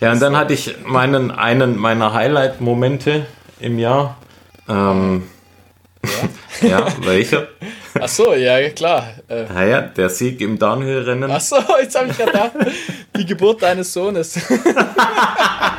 Ja, und dann hatte ich meinen, einen meiner Highlight-Momente im Jahr. Ähm, ja. ja, welcher? Ach so, ja, klar. Äh, naja, der Sieg im Downhill-Rennen. Ach so, jetzt habe ich gerade die Geburt deines Sohnes.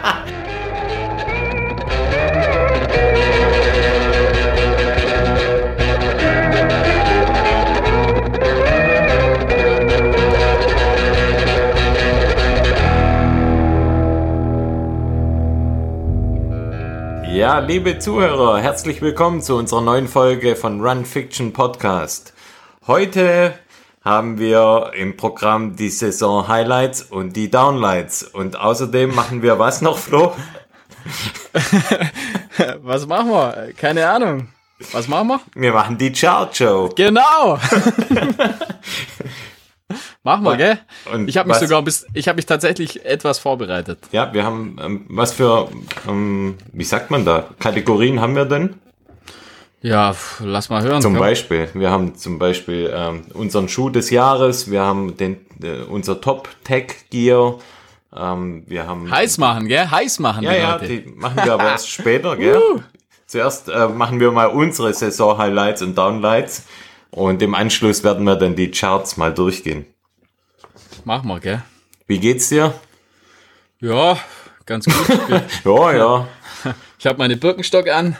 Ja, liebe Zuhörer, herzlich willkommen zu unserer neuen Folge von Run Fiction Podcast. Heute haben wir im Programm die Saison Highlights und die Downlights. Und außerdem machen wir was noch, Flo? was machen wir? Keine Ahnung. Was machen wir? Wir machen die Chart Show. Genau. Machen wir, gell? Und ich habe mich sogar bis, ich habe mich tatsächlich etwas vorbereitet. Ja, wir haben, ähm, was für, ähm, wie sagt man da, Kategorien haben wir denn? Ja, lass mal hören. Zum komm. Beispiel, wir haben zum Beispiel ähm, unseren Schuh des Jahres, wir haben den, äh, unser Top Tech Gear, ähm, wir haben heiß machen, gell? Heiß machen. Ja, ja, Leute. die machen wir aber erst später, gell? Zuerst äh, machen wir mal unsere Saison Highlights und Downlights und im Anschluss werden wir dann die Charts mal durchgehen. Machen wir, gell? Wie geht's dir? Ja, ganz gut. ja, ja. Ich habe meine Birkenstock an.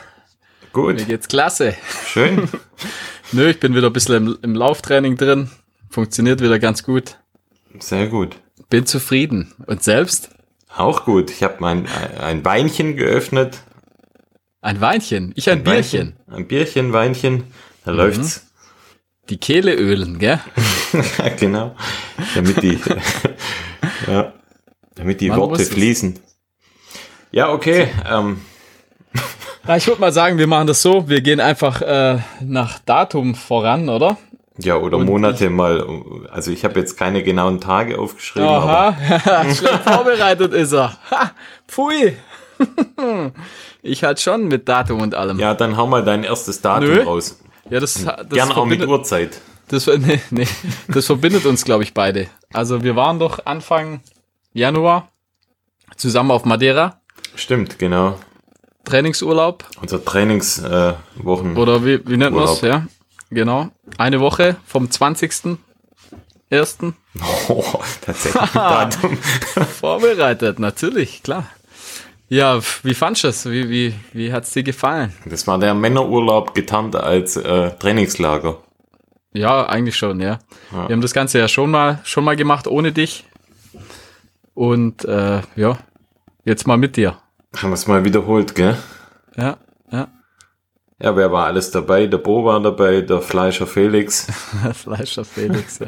Gut. Mir geht's klasse. Schön. Nö, ich bin wieder ein bisschen im, im Lauftraining drin. Funktioniert wieder ganz gut. Sehr gut. Bin zufrieden. Und selbst? Auch gut. Ich habe mein ein Weinchen geöffnet. Ein Weinchen? Ich ein, ein Bierchen. Weinchen, ein Bierchen, Weinchen. Da mhm. läuft's. Die Kehle ölen, gell? genau. Damit die, ja, damit die Man Worte fließen. Ja, okay. Ähm. Ja, ich würde mal sagen, wir machen das so. Wir gehen einfach äh, nach Datum voran, oder? Ja, oder Und Monate ich, mal. Also ich habe jetzt keine genauen Tage aufgeschrieben. Aha, schlecht vorbereitet ist er. Ha, pfui. ich halt schon mit Datum und allem. Ja, dann hau mal dein erstes Datum Nö. raus. Ja, das, das Gerne auch mit Uhrzeit. Das, nee, nee, das verbindet uns, glaube ich, beide. Also wir waren doch Anfang Januar zusammen auf Madeira. Stimmt, genau. Trainingsurlaub. Unser Trainingswochen. Äh, Oder wie, wie nennt man es? Ja, genau. Eine Woche vom 20. Ersten. Oh, tatsächlich Datum. Vorbereitet, natürlich, klar. Ja, wie fandest du es? Wie, wie, wie hat es dir gefallen? Das war der Männerurlaub getarnt als äh, Trainingslager. Ja, eigentlich schon, ja. ja. Wir haben das Ganze ja schon mal, schon mal gemacht ohne dich. Und äh, ja, jetzt mal mit dir. Haben wir es mal wiederholt, gell? Ja, ja. Ja, wer war alles dabei? Der Bo war dabei, der Fleischer Felix. Fleischer Felix, ja.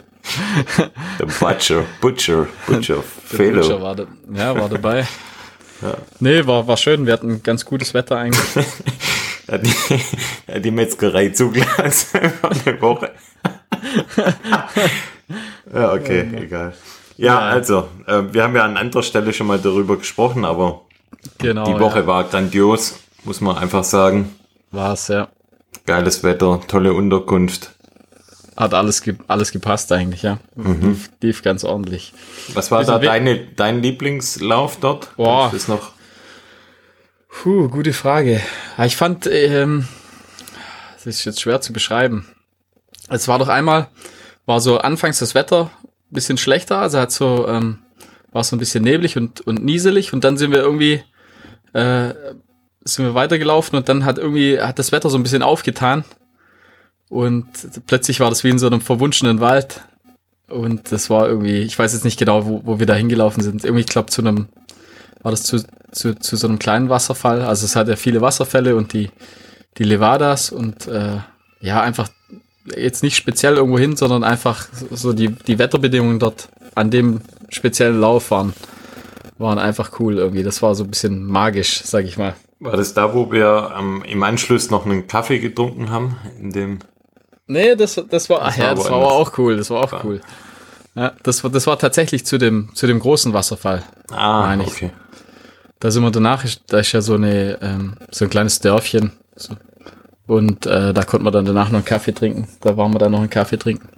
der Butcher, Butcher, Butcher, Felo. Butcher war, da, ja, war dabei. Ja. Nee, war, war schön. Wir hatten ganz gutes Wetter eigentlich. ja, die, ja, die Metzgerei zugelassen eine Woche. ja, okay, ja, egal. Ja, also, äh, wir haben ja an anderer Stelle schon mal darüber gesprochen, aber genau, die Woche war grandios, muss man einfach sagen. War es, ja. Geiles Wetter, tolle Unterkunft. Hat alles, ge alles gepasst eigentlich, ja. Mhm. Lief, lief, ganz ordentlich. Was war da deine, dein Lieblingslauf dort? Boah. Ist noch Puh, gute Frage. Ich fand, ähm, das ist jetzt schwer zu beschreiben. Es war doch einmal, war so anfangs das Wetter ein bisschen schlechter, also hat so, ähm, war so ein bisschen neblig und, und nieselig und dann sind wir irgendwie, äh, sind wir weitergelaufen und dann hat irgendwie, hat das Wetter so ein bisschen aufgetan und plötzlich war das wie in so einem verwunschenen Wald. Und das war irgendwie, ich weiß jetzt nicht genau, wo, wo wir da hingelaufen sind. Irgendwie, ich glaube, zu einem, war das zu, zu, zu so einem kleinen Wasserfall. Also es hat ja viele Wasserfälle und die, die Levadas und äh, ja, einfach jetzt nicht speziell irgendwo hin, sondern einfach so die, die Wetterbedingungen dort an dem speziellen Lauf waren, waren einfach cool irgendwie. Das war so ein bisschen magisch, sag ich mal. War das da, wo wir ähm, im Anschluss noch einen Kaffee getrunken haben? In dem Nee, das, das war, ach ja, das war aber auch cool, das war auch ja. cool. Ja, das war, das war tatsächlich zu dem, zu dem großen Wasserfall. Ah, okay. Da sind wir danach, da ist ja so eine, ähm, so ein kleines Dörfchen. So. Und äh, da konnten wir dann danach noch einen Kaffee trinken. Da waren wir dann noch einen Kaffee trinken.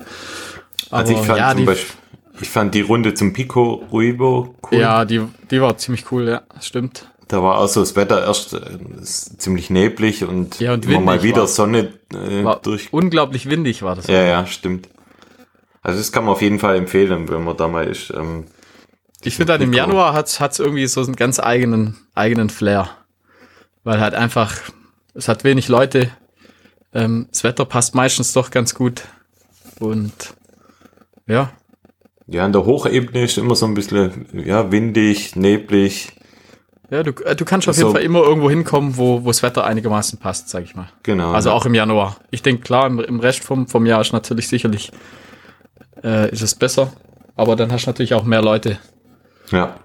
Aber, also ich fand ja, zum, Beispiel, Ich fand die Runde zum Pico Ruibo cool. Ja, die, die war ziemlich cool, ja, stimmt. Da war auch so das Wetter erst äh, ziemlich neblig und, ja, und immer mal wieder war, Sonne äh, war durch. Unglaublich windig war das. Ja, ja, stimmt. Also das kann man auf jeden Fall empfehlen, wenn man da mal ist. Ähm, ich finde halt im Januar hat es irgendwie so einen ganz eigenen, eigenen Flair. Weil halt einfach, es hat wenig Leute. Ähm, das Wetter passt meistens doch ganz gut. Und ja. Ja, in der Hochebene ist immer so ein bisschen ja, windig, neblig. Ja, du, äh, du kannst auf jeden Fall immer irgendwo hinkommen, wo, wo das Wetter einigermaßen passt, sag ich mal. Genau. Also ja. auch im Januar. Ich denke, klar, im, im Rest vom, vom Jahr ist natürlich sicherlich äh, ist es besser. Aber dann hast du natürlich auch mehr Leute. Ja.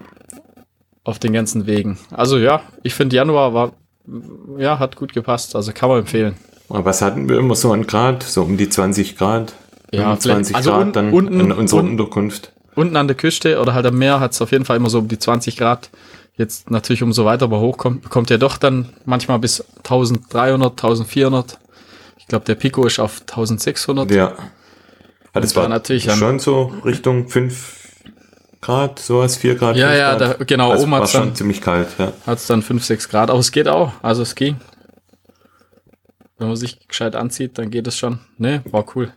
Auf den ganzen Wegen. Also ja, ich finde Januar war, ja, hat gut gepasst. Also kann man empfehlen. Aber was hatten wir immer so an Grad? So um die 20 Grad? Ja, 20 also Grad dann unten, in unserer unten, Unterkunft. Unten an der Küste oder halt am Meer hat es auf jeden Fall immer so um die 20 Grad. Jetzt natürlich umso weiter aber hochkommt, kommt ja doch dann manchmal bis 1300, 1400. Ich glaube, der Pico ist auf 1600. Ja. Ja, das war natürlich schon so Richtung 5 Grad, sowas, 4 Grad. Ja, ja. Da, genau. Also oben war schon ziemlich kalt, ja. Hat es dann 5, 6 Grad, aber es geht auch. Also es ging. Wenn man sich gescheit anzieht, dann geht es schon. Ne, war cool.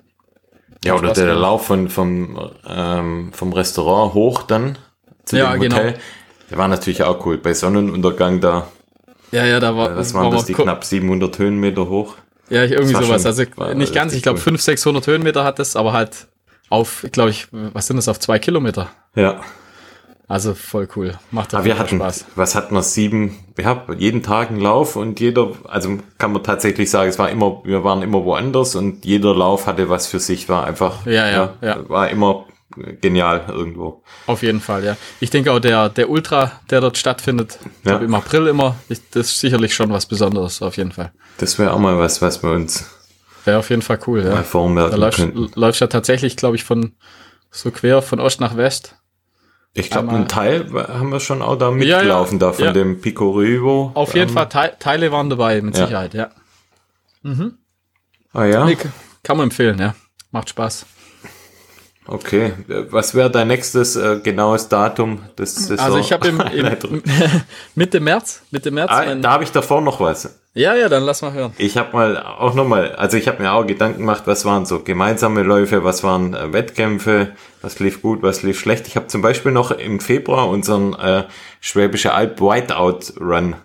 Ja, oder der, der Lauf von, vom, ähm, vom Restaurant hoch dann zu ja, dem Hotel. Genau. Der war natürlich auch cool. Bei Sonnenuntergang da. Ja, ja, da war. Was waren war das, die knapp 700 Höhenmeter hoch? Ja, irgendwie sowas. Also nicht ganz, ich glaube cool. 500, 600 Höhenmeter hat es, aber halt auf, glaube ich, was sind das, auf zwei Kilometer? Ja. Also voll cool. Macht aber wir hatten, Spaß. Was hatten wir? Sieben, wir haben jeden Tag einen Lauf und jeder, also kann man tatsächlich sagen, es war immer, wir waren immer woanders und jeder Lauf hatte was für sich, war einfach, ja, ja, ja. ja. war immer genial irgendwo. Auf jeden Fall, ja. Ich denke auch der, der Ultra, der dort stattfindet, ja. im April immer, das ist sicherlich schon was Besonderes, auf jeden Fall. Das wäre auch mal was, was wir uns Wäre auf jeden Fall cool, ja. Da läuft, läuft ja tatsächlich, glaube ich, von so quer von Ost nach West. Ich glaube, einen Teil haben wir schon auch da mitgelaufen, ja, ja, da von ja. dem Pico Rivo. Auf jeden ähm, Fall, Te Teile waren dabei, mit Sicherheit, ja. Mhm. Ah ja? Nee, kann man empfehlen, ja. Macht Spaß. Okay, was wäre dein nächstes äh, genaues Datum des Saison? Also ich habe im, im Mitte März, Mitte März. Ah, da habe ich davor noch was. Ja, ja, dann lass mal hören. Ich habe mal auch noch mal, also ich habe mir auch Gedanken gemacht, was waren so gemeinsame Läufe, was waren äh, Wettkämpfe, was lief gut, was lief schlecht. Ich habe zum Beispiel noch im Februar unseren äh, Schwäbische Alb Whiteout Run.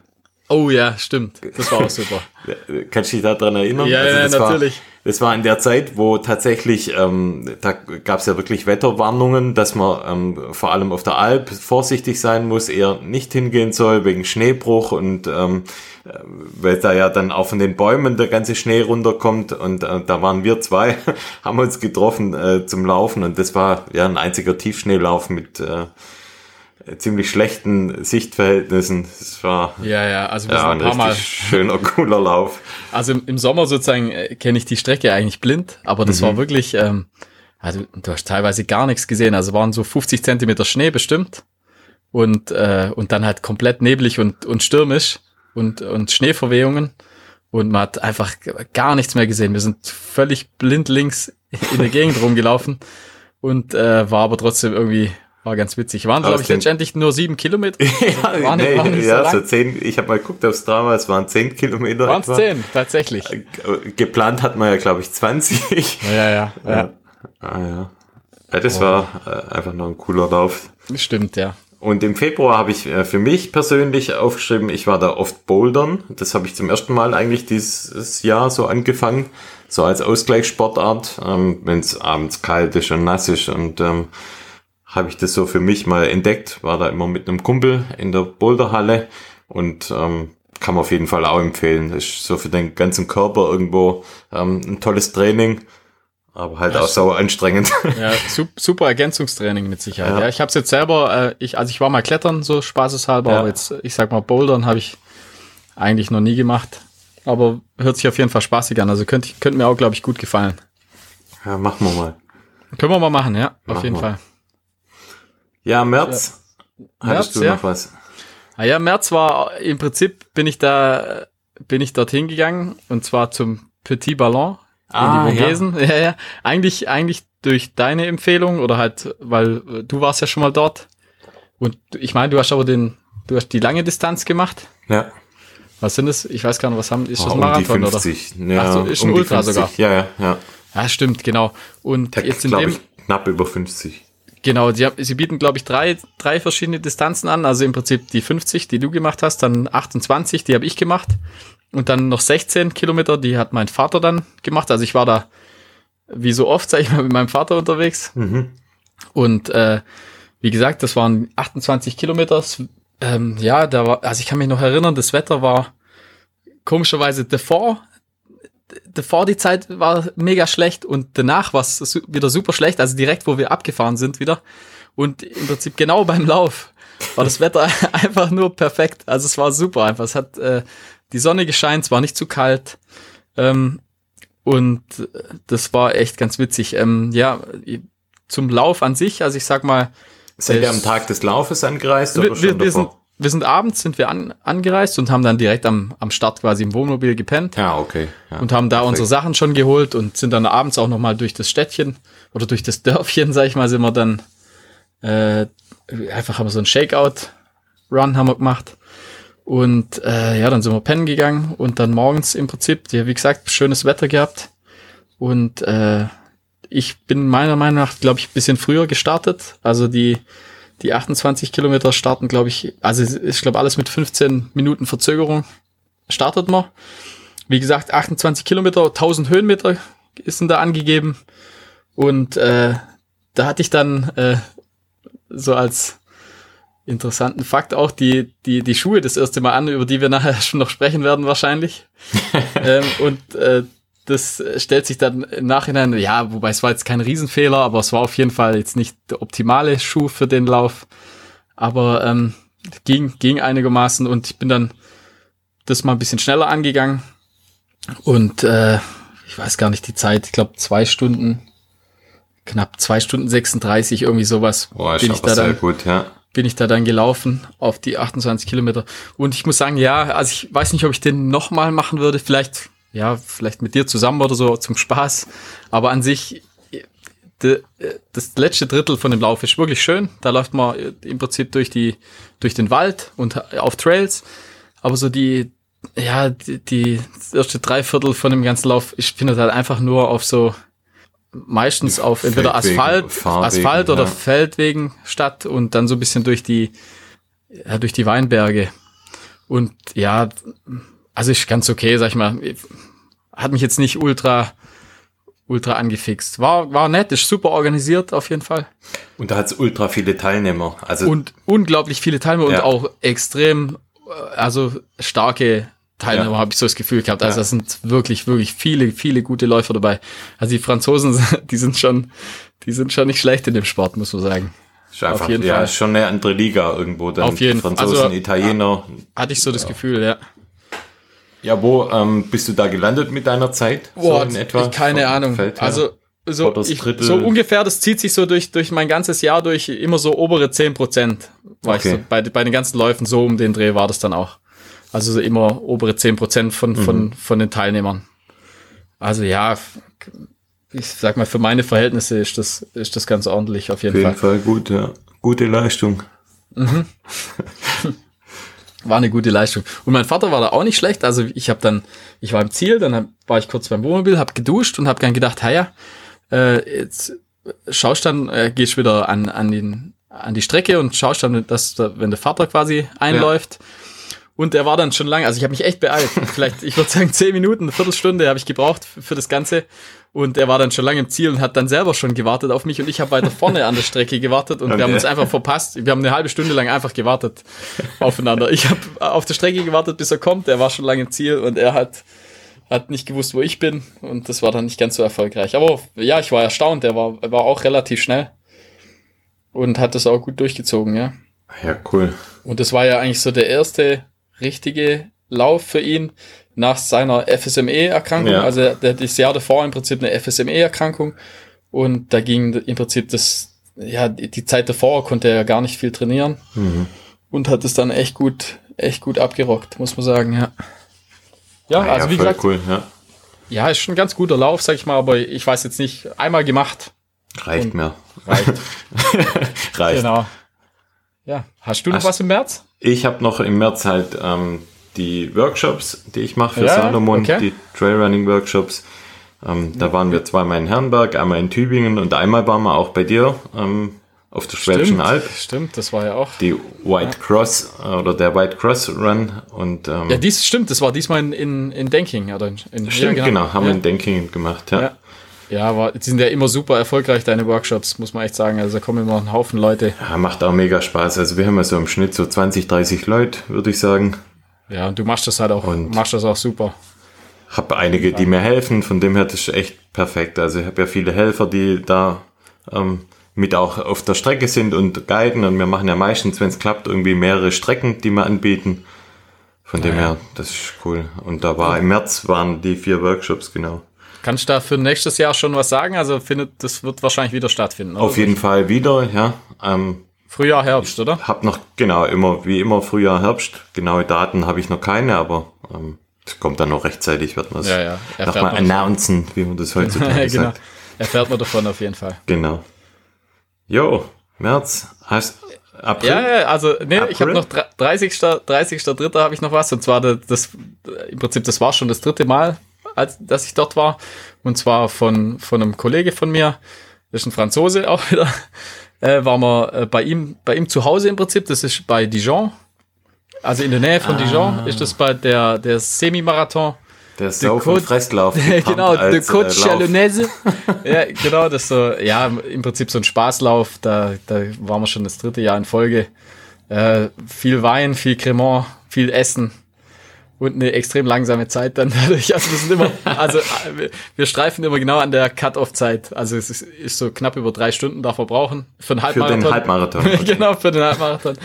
Oh ja, stimmt. Das war auch super. Kannst du dich daran erinnern? Ja, also ja natürlich. War, das war in der Zeit, wo tatsächlich, ähm, da gab es ja wirklich Wetterwarnungen, dass man ähm, vor allem auf der Alp vorsichtig sein muss, eher nicht hingehen soll wegen Schneebruch und ähm, äh, weil da ja dann auch von den Bäumen der ganze Schnee runterkommt und äh, da waren wir zwei, haben uns getroffen äh, zum Laufen und das war ja ein einziger Tiefschneelauf mit äh, ziemlich schlechten Sichtverhältnissen. Es war ja, ja, also ja, ein, ein richtig Mal. schöner, cooler Lauf. Also im, im Sommer sozusagen äh, kenne ich die Strecke eigentlich blind, aber das mhm. war wirklich, ähm, also du hast teilweise gar nichts gesehen. Also waren so 50 Zentimeter Schnee bestimmt und äh, und dann halt komplett neblig und und stürmisch und und Schneeverwehungen und man hat einfach gar nichts mehr gesehen. Wir sind völlig blind links in der Gegend rumgelaufen und äh, war aber trotzdem irgendwie war ganz witzig. Waren, glaube ich, letztendlich nur sieben Kilometer. ja, waren, nee, waren ja so, so zehn, ich habe mal geguckt aufs Drama, es waren zehn Kilometer. Waren es zehn, tatsächlich. Äh, geplant hat man ja, glaube ich, 20. Ja, ja, ja. ja. Ah, ja. ja das oh. war äh, einfach noch ein cooler Lauf. Stimmt, ja. Und im Februar habe ich äh, für mich persönlich aufgeschrieben, ich war da oft bouldern. Das habe ich zum ersten Mal eigentlich dieses Jahr so angefangen, so als Ausgleichssportart, ähm, wenn es abends kalt ist und nass ist und ähm, habe ich das so für mich mal entdeckt, war da immer mit einem Kumpel in der Boulderhalle und ähm, kann man auf jeden Fall auch empfehlen. Ist so für den ganzen Körper irgendwo ähm, ein tolles Training, aber halt ja, auch sauer anstrengend. Ja, super Ergänzungstraining mit Sicherheit. Ja, ja ich habe es jetzt selber, äh, ich, also ich war mal klettern, so spaßeshalber, ja. aber jetzt, ich sag mal, Bouldern habe ich eigentlich noch nie gemacht. Aber hört sich auf jeden Fall spaßig an. Also könnte, könnte mir auch, glaube ich, gut gefallen. Ja, machen wir mal. Können wir mal machen, ja, auf jeden wir. Fall. Ja, März. Ja. Hattest März, du noch was? Ah ja, März war im Prinzip bin ich da bin ich dorthin gegangen und zwar zum Petit Ballon Ah, in die Vogesen. Ja. ja, ja. Eigentlich, eigentlich durch deine Empfehlung oder halt, weil äh, du warst ja schon mal dort. Und ich meine, du hast aber den, du hast die lange Distanz gemacht. Ja. Was sind das? Ich weiß gar nicht, was haben, ist das oh, um Marathon die 50. oder? Ja, Ach so, ist ein um die Ultra 50. sogar. Ja, ja, ja. Ja, stimmt, genau. Und Der jetzt in dem, ich knapp über 50. genau, sie, sie bieten, glaube ich, drei, drei verschiedene Distanzen an. Also im Prinzip die 50, die du gemacht hast, dann 28, die habe ich gemacht. Und dann noch 16 Kilometer, die hat mein Vater dann gemacht. Also ich war da, wie so oft, sag ich mal, mit meinem Vater unterwegs. Mhm. Und äh, wie gesagt, das waren 28 Kilometer. Ähm, ja, da war, also ich kann mich noch erinnern, das Wetter war komischerweise davor, davor die Zeit war mega schlecht und danach war es su wieder super schlecht, also direkt, wo wir abgefahren sind wieder. Und im Prinzip genau beim Lauf war das Wetter einfach nur perfekt. Also es war super einfach. Es hat äh, die Sonne gescheint, es war nicht zu kalt. Ähm, und äh, das war echt ganz witzig. Ähm, ja, zum Lauf an sich, also ich sag mal, Seid ihr Es- am Tag des Laufes angereist oder wir, schon wir, wir, sind, davor? Wir sind abends sind wir an, angereist und haben dann direkt am, am Start quasi im Wohnmobil gepennt Ja, okay. Ja. und haben da perfekt. unsere Sachen schon geholt und sind dann abends auch noch mal durch das Städtchen oder durch das Dörfchen, sag ich mal, sind wir dann äh, einfach haben wir so einen Shakeout-Run haben wir gemacht und äh, ja, dann sind wir pennen gegangen und dann morgens im Prinzip, ja, wie gesagt, schönes Wetter gehabt und äh, ich bin meiner Meinung nach, glaube ich, ein bisschen früher gestartet. Also die, die 28 Kilometer starten, glaube ich, also ich glaube, alles mit 15 Minuten Verzögerung startet man. Wie gesagt, 28 Kilometer, 1000 Höhenmeter ist denn da angegeben. Und äh, da hatte ich dann äh, so als interessanten Fakt auch die, die, die Schuhe das erste Mal an, über die wir nachher schon noch sprechen werden wahrscheinlich. ähm, und äh, das stellt sich dann im Nachhinein, ja, wobei es war jetzt kein Riesenfehler, aber es war auf jeden Fall jetzt nicht der optimale Schuh für den Lauf. Aber ähm, ging, ging einigermaßen und ich bin dann das mal ein bisschen schneller angegangen. Und äh, ich weiß gar nicht die Zeit, ich glaube zwei Stunden, knapp zwei Stunden 36, irgendwie sowas Boah, ist bin ich da sehr dann gut, ja. bin ich da dann gelaufen auf die 28 Kilometer. Und ich muss sagen, ja, also ich weiß nicht, ob ich den nochmal machen würde. Vielleicht, ja, vielleicht mit dir zusammen oder so zum Spaß. Aber an sich, de, das letzte Drittel von dem Lauf ist wirklich schön. Da läuft man im Prinzip durch die, durch den Wald und auf Trails. Aber so die, ja, die, die erste Dreiviertel von dem ganzen Lauf, ich finde halt einfach nur auf so, meistens auf entweder Asphalt, Asphalt oder ja. Feldwegen statt und dann so ein bisschen durch die, ja, durch die Weinberge. Und ja, also ist ganz okay, sag ich mal. Hat mich jetzt nicht ultra, ultra angefixt. War, war nett, ist super organisiert auf jeden Fall. Und da hat es ultra viele Teilnehmer. Also Und unglaublich viele Teilnehmer Ja. und auch extrem, äh, also starke Teilnehmer, Ja. habe ich so das Gefühl gehabt. Also Ja. das sind wirklich, wirklich viele, viele gute Läufer dabei. Also die Franzosen, die sind schon, die sind schon nicht schlecht in dem Sport, muss man sagen. ist einfach, auf jeden ja, Fall. ist schon eine andere Liga irgendwo. Dann Auf jeden Fall. Franzosen, Also, Italiener. Hatte ich so das Gefühl, ja. Ja, wo ähm, bist du da gelandet mit deiner Zeit? Boah, in etwa? keine Vom Ahnung. Feld? Also so, ich, so ungefähr, das zieht sich so durch, durch mein ganzes Jahr durch, immer so obere 10 Prozent. War Okay. ich so, bei, bei den ganzen Läufen so um den Dreh war das dann auch. Also so immer obere 10 Prozent von, Mhm. von, von den Teilnehmern. Also ja, ich sag mal, für meine Verhältnisse ist das, ist das ganz ordentlich auf jeden Auf jeden Fall. Fall gut, ja. Gute Leistung. War eine gute Leistung. Und mein Vater war da auch nicht schlecht. Also ich habe dann, ich war im Ziel, dann hab, war ich kurz beim Wohnmobil, habe geduscht und habe dann gedacht, ja, äh, jetzt schaust dann, äh, gehst wieder an, an, den, an die Strecke und schaust dann, dass da, wenn der Vater quasi einläuft. Und er war dann schon lange, also ich habe mich echt beeilt. Vielleicht, ich würde sagen, zehn Minuten, eine Viertelstunde habe ich gebraucht für das Ganze. Und er war dann schon lange im Ziel und hat dann selber schon gewartet auf mich. Und ich habe weiter vorne an der Strecke gewartet und wir haben Okay. uns einfach verpasst. Wir haben eine halbe Stunde lang einfach gewartet aufeinander. Ich habe auf der Strecke gewartet, bis er kommt. Er war schon lange im Ziel und er hat, hat nicht gewusst, wo ich bin. Und das war dann nicht ganz so erfolgreich. Aber ja, ich war erstaunt. Er war, er war auch relativ schnell und hat das auch gut durchgezogen, ja. Ja, cool. Und das war ja eigentlich so der erste richtige Lauf für ihn nach seiner FSME-Erkrankung. Ja. Also der, das Jahr davor im Prinzip eine FSME-Erkrankung. Und da ging im Prinzip das, ja, die Zeit davor konnte er ja gar nicht viel trainieren. Mhm. Und hat es dann echt gut, echt gut abgerockt, muss man sagen, ja. Ja, Ah, also wie voll gesagt, cool, ja. ja, ist schon ein ganz guter Lauf, sag ich mal, aber ich weiß jetzt nicht, einmal gemacht. Reicht mir. Reicht. Reicht. genau. Ja, hast du noch Hast- was im März? Ich habe noch im März halt ähm, die Workshops, die ich mache für Ja, Salomon, okay. die Trailrunning-Workshops. Ähm, da waren wir zweimal in Herrenberg, einmal in Tübingen und einmal waren wir auch bei dir ähm, auf der Schwäbischen Alb. stimmt, das war ja auch. Die White Cross äh, oder der White Cross Run und ähm, Ja, dies stimmt, das war diesmal in, in, in Denking. Oder in, in, stimmt, ja, genau, haben wir ja. in Denkingen gemacht. Ja. Ja. Ja, aber die sind ja immer super erfolgreich, deine Workshops, muss man echt sagen. Also da kommen immer ein Haufen Leute. Ja, macht auch mega Spaß. Also wir haben ja so im Schnitt so 20, 30 Leute, würde ich sagen. Ja, und du machst das halt auch, Und- machst das auch super. Hab einige, die mir helfen, von dem her das ist echt perfekt. Also ich habe ja viele Helfer, die da ähm, mit auch auf der Strecke sind und guiden und wir machen ja meistens, wenn es klappt, irgendwie mehrere Strecken, die wir anbieten. Von dem her, das ist cool. Und da war im März waren die vier Workshops, genau. Kannst du da für nächstes Jahr schon was sagen? Also findet, das wird wahrscheinlich wieder stattfinden. Oder? Auf jeden Fall wieder, ja. Ähm, Frühjahr, Herbst, oder? hab noch, genau, immer, wie immer Frühjahr, Herbst. Genaue Daten habe ich noch keine, aber ähm, das kommt dann noch rechtzeitig, wird man es Ja, ja. Nochmal announcen, wie man das heutzutage genau. sagt. Erfährt man davon auf jeden Fall. Genau. Jo, März, heißt April. Ja, ja, also nee, ich habe April? noch dre- 30. 30.3. habe ich noch was und zwar das, das im Prinzip das war schon das dritte Mal, als dass ich dort war und zwar von von einem Kollege von mir, das ist ein Franzose auch wieder. Äh, waren wir äh, bei ihm bei ihm zu Hause im Prinzip, das ist bei Dijon. Also in der Nähe von Dijon ist das bei der der Semi-Marathon Der Sauf- und Côte- Fresslauf. genau, gepumpt de als, Côte äh, Lauf. Chalonnaise. ja, genau, das so, ja, im Prinzip so ein Spaßlauf. Da, da waren wir schon das dritte Jahr in Folge. Äh, viel Wein, viel Cremant, viel Essen und eine extrem langsame Zeit dann dadurch. Also wir sind immer, also wir- streifen immer genau an der Cut-off-Zeit. Also es ist, ist so knapp über drei Stunden darf man brauchen für einen Für Halbmarathon. den Halbmarathon. genau, für den Halbmarathon.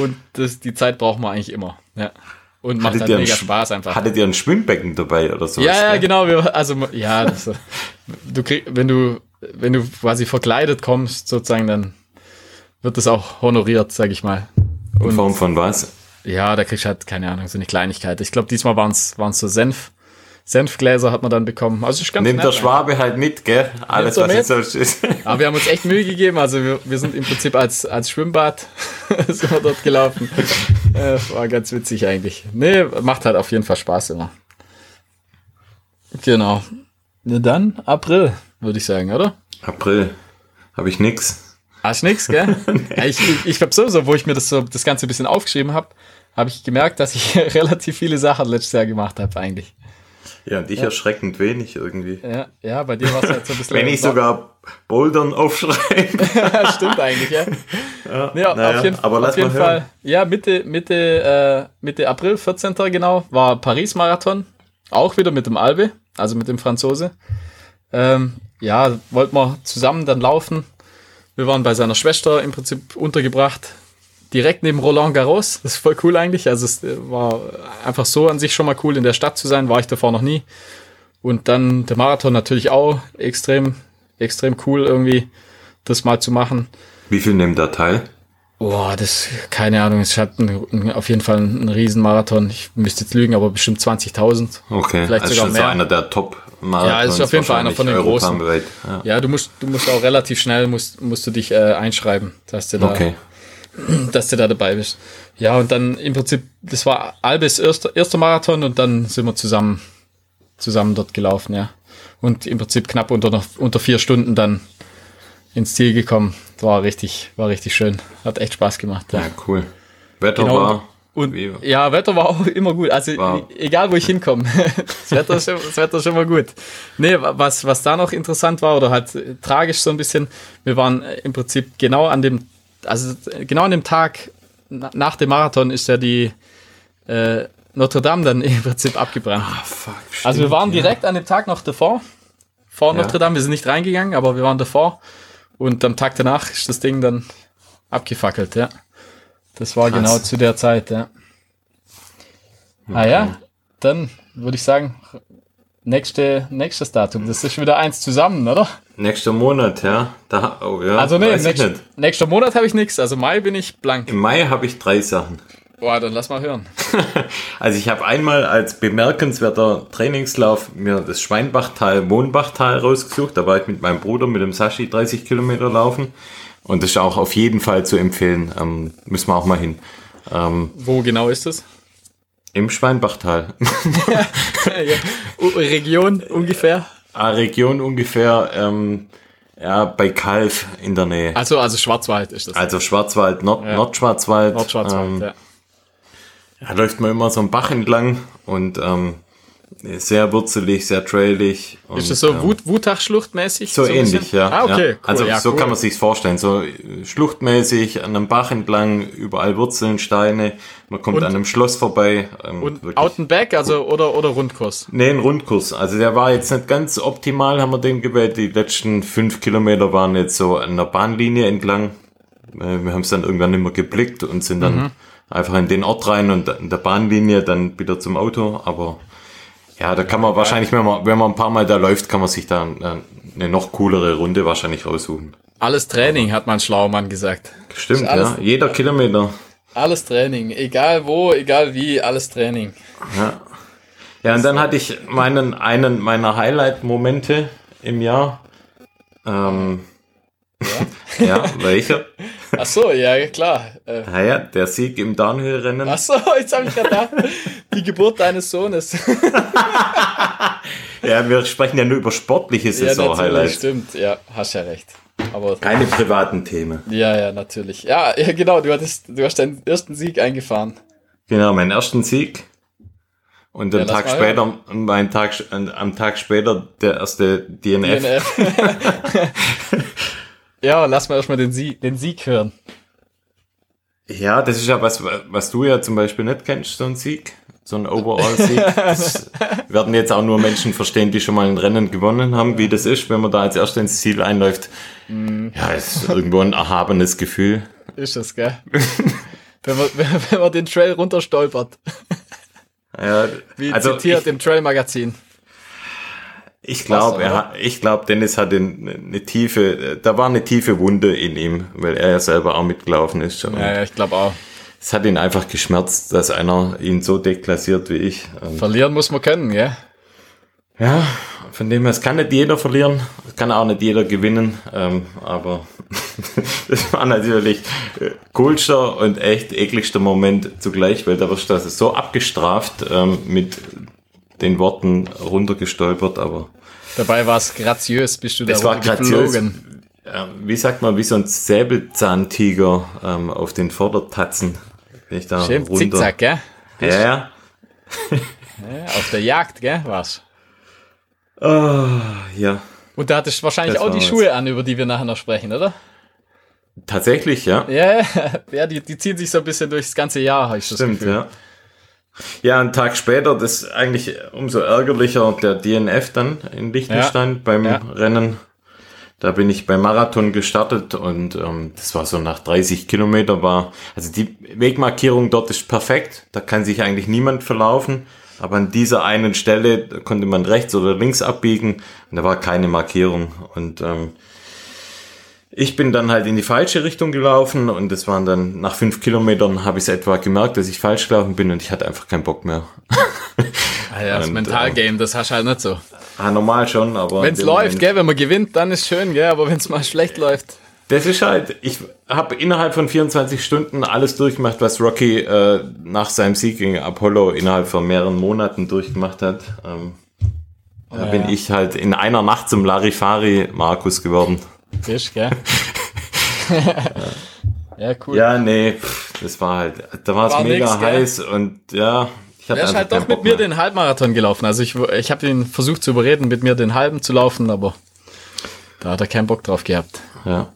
Und das, die Zeit braucht man eigentlich immer. Ja. Und macht Hattet ein mega Spaß einfach. hattet ihr ein Schwimmbecken dabei oder sowas? Ja, ja, genau. Wir, also ja, das, du krieg, wenn du wenn du quasi verkleidet kommst, sozusagen, dann wird das auch honoriert, sag ich mal. In Form von was? Ja, da kriegst du halt keine Ahnung so eine Kleinigkeit. Ich glaube, diesmal waren es so Senf Senfgläser hat man dann bekommen. Also ist ganz Nimmt nett der. Schwabe halt mit, gell? Alles, was mit? jetzt so ist. Aber wir haben uns echt Mühe gegeben. Also wir, wir sind im Prinzip als, als Schwimmbad sind wir dort gelaufen. Äh, war ganz witzig eigentlich. Nee, macht halt auf jeden Fall Spaß immer. Genau. Na dann, April, würde ich sagen, oder? April. Habe ich nix. Hast nix, gell? ja, ich ich, ich glaube sowieso, wo ich mir das so das Ganze ein bisschen aufgeschrieben habe, habe ich gemerkt, dass ich relativ viele Sachen letztes Jahr gemacht habe eigentlich. Ja, und ich erschreckend wenig irgendwie. Ja, ja bei dir war es halt so ein bisschen... Wenn ich sogar Bouldern aufschreibe. Stimmt eigentlich, ja. Ja, naja, auf jeden, aber lass auf jeden mal hören. Fall. Ja, Mitte, Mitte, äh, Mitte April, 14. genau, war Paris-Marathon. Auch wieder mit dem Albe, also mit dem Franzose. Ähm, ja, wollten wir zusammen dann laufen. Wir waren bei seiner Schwester im Prinzip untergebracht. Direkt neben Roland Garros. Das ist voll cool eigentlich. Also es äh, war einfach so an sich schon mal cool, in der Stadt zu sein. War ich davor noch nie. Und dann der Marathon natürlich auch extrem, extrem cool irgendwie, das mal zu machen. Wie viel nimmt der teil? Boah, das, keine Ahnung, es hat ein, ein, auf jeden Fall ein, ein Riesenmarathon. Ich müsste jetzt lügen, aber bestimmt 20.000. Okay, Vielleicht also sogar schon so einer der top marathons Ja, es ist auf jeden Fall einer von den großen. Ja. Ja, du musst, du musst auch relativ schnell, musst, musst du dich äh, einschreiben, dass du, da, Okay. dass du da dabei bist. Ja, und dann im Prinzip, das war Albes erster, erster Marathon und dann sind wir zusammen, zusammen dort gelaufen, ja. Und im Prinzip knapp unter, unter vier Stunden dann ins Ziel gekommen. War richtig, war richtig schön. Hat echt Spaß gemacht. Ja. Ja, cool. Wetter Genau. war. Und ja, Wetter war auch immer gut. Also Wow. egal wo ich hinkomme, das Wetter ist schon, das Wetter ist mal gut. Nee, was, was da noch interessant war oder halt äh, tragisch so ein bisschen, wir waren äh, im Prinzip genau an dem, also genau an dem Tag na, nach dem Marathon ist ja die äh, Notre Dame dann im Prinzip abgebrannt. Ah, fuck. also wir stimmt, waren ja. direkt an dem Tag noch davor, vor Ja. Notre Dame, wir sind nicht reingegangen, aber wir waren davor und am Tag danach ist das Ding dann abgefackelt, ja. Das war Krass. genau zu der Zeit, ja. Ah ja, dann würde ich sagen, nächste, nächstes Datum. Das ist schon wieder eins zusammen, oder? Nächster Monat, ja. Da, oh, ja. Also nee, nächst, nächster Monat habe ich nichts. Also Mai bin ich blank. Im Mai habe ich drei Sachen. Boah, dann lass mal hören. Also ich habe einmal als bemerkenswerter Trainingslauf mir das Schweinbachtal, Wohnbachtal rausgesucht. Da war ich mit meinem Bruder, mit dem Sashi, 30 Kilometer laufen. Und das ist auch auf jeden Fall zu empfehlen. Ähm, müssen wir auch mal hin. Ähm, Wo genau ist das? Im Schweinbachtal. ja. Region ungefähr? Ah, Region ungefähr, ähm, ja, bei Kalf in der Nähe. Also, also Schwarzwald ist das. Also Schwarzwald, Nord Ja. Nordschwarzwald. Nordschwarzwald, ähm, ja. Da läuft man immer so einen Bach entlang und ähm, sehr wurzelig, sehr trailig. Und, Ist das so ähm, Wut Wutach-Schlucht-mäßig? so ein ähnlich, ja. Ah, okay, ja. cool. Also ja, so cool. kann man sich's vorstellen. So äh, schluchtmäßig an einem Bach entlang, überall Wurzeln, Steine. Man kommt Und- an einem Schloss vorbei. Ähm, Und out and back, also oder, oder Rundkurs? Nee, ein Rundkurs. Also der war jetzt nicht ganz optimal, haben wir den gewählt. Die letzten fünf Kilometer waren jetzt so an der Bahnlinie entlang. Äh, Wir haben es dann irgendwann nicht mehr geblickt und sind dann einfach in den Ort rein und in der Bahnlinie dann wieder zum Auto. Aber ja, da kann man wahrscheinlich, wenn man, wenn man ein paar Mal da läuft, kann man sich da eine noch coolere Runde wahrscheinlich raussuchen. Alles Training, hat mein schlauer Mann gesagt. Stimmt, ja. Jeder Kilometer. Alles Training, egal wo, egal wie, alles Training. Ja, und dann hatte ich meinen, einen meiner Highlight-Momente im Jahr. Ähm, ja, welcher? Ach so, ja, klar. Äh, Naja, der Sieg im Downhill-Rennen. ach so, jetzt habe ich gerade da die Geburt deines Sohnes. Ja, wir sprechen ja nur über sportliche ja, Saison-Highlights. stimmt. Ja, hast ja recht. Aber Keine privaten Themen. ja, ja, natürlich. Ja, ja, genau. Du hattest, du hast deinen ersten Sieg eingefahren. Genau, meinen ersten Sieg. Und Ja, Tag später, mein Tag, am Tag später der erste DNF. DNF. ja, lass mal erstmal den Sieg, den Sieg hören. Ja, das ist ja was, was du ja zum Beispiel nicht kennst, so ein Sieg. So ein Overall-Sieg. Das werden jetzt auch nur Menschen verstehen, die schon mal ein Rennen gewonnen haben, wie das ist, wenn man da als Erster ins Ziel einläuft. Mhm. Ja, ist irgendwo ein erhabenes Gefühl. Ist das, gell? wenn, man, wenn, wenn man den Trail runterstolpert. Ja, Wie also zitiert ich, im Trail-Magazin. Ich glaube, er hat, ich glaube, Dennis hatte eine, eine tiefe, da war eine tiefe Wunde in ihm, weil er ja selber auch mitgelaufen ist. Ja, ja, ich glaube auch. Es hat ihn einfach geschmerzt, dass einer ihn so deklassiert wie ich. Und Verlieren muss man können, gell? Ja, von dem her, es kann nicht jeder verlieren, es kann auch nicht jeder gewinnen, ähm, aber das war natürlich äh, coolster und echt ekligster Moment zugleich, weil da wirst du also so abgestraft ähm, mit den Worten runtergestolpert, aber Dabei war es graziös, bist du da es war graziös. runtergeflogen. Äh, wie sagt man, wie so ein Säbelzahntiger ähm, auf den Vordertatzen. Bin ich da Schön runter. zickzack, gell? Ja, ja. Ja, auf der Jagd, gell, war's. Ah, ja. Und da hattest du wahrscheinlich Das auch die war's. Schuhe an, über die wir nachher noch sprechen, oder? Tatsächlich, ja. Ja, ja, die, die ziehen sich so ein bisschen durchs ganze Jahr, habe ich das Stimmt, Gefühl. ja. Ja, einen Tag später, das ist eigentlich umso ärgerlicher, der DNF dann in Liechtenstein beim Ja. Rennen. Da bin ich beim Marathon gestartet und ähm, das war so nach 30 Kilometer war, also die Wegmarkierung dort ist perfekt, da kann sich eigentlich niemand verlaufen, aber an dieser einen Stelle konnte man rechts oder links abbiegen. Und da war keine Markierung. Und ähm, ich bin dann halt in die falsche Richtung gelaufen und das waren dann nach fünf Kilometern habe ich es etwa gemerkt, dass ich falsch gelaufen bin und ich hatte einfach keinen Bock mehr. Ah ja, das Mentalgame, das hast du halt nicht so. ah, normal schon, aber Wenn es läuft, Moment- gell, wenn man gewinnt, dann ist schön, gell, aber wenn es mal schlecht läuft. Das ist halt, ich habe innerhalb von 24 Stunden alles durchgemacht, was Rocky äh, nach seinem Sieg gegen Apollo innerhalb von mehreren Monaten durchgemacht hat. Ähm, da Ja. bin ich halt in einer Nacht zum Larifari Markus geworden. Fisch, gell? ja, cool. Ja, nee, pff, das war halt, da war es mega nix, gell? heiß und ja, ich Er ist einfach halt doch mit mir den Halbmarathon gelaufen. Also ich, ich habe ihn versucht zu überreden, mit mir den halben zu laufen, aber da hat er keinen Bock drauf gehabt. Ja.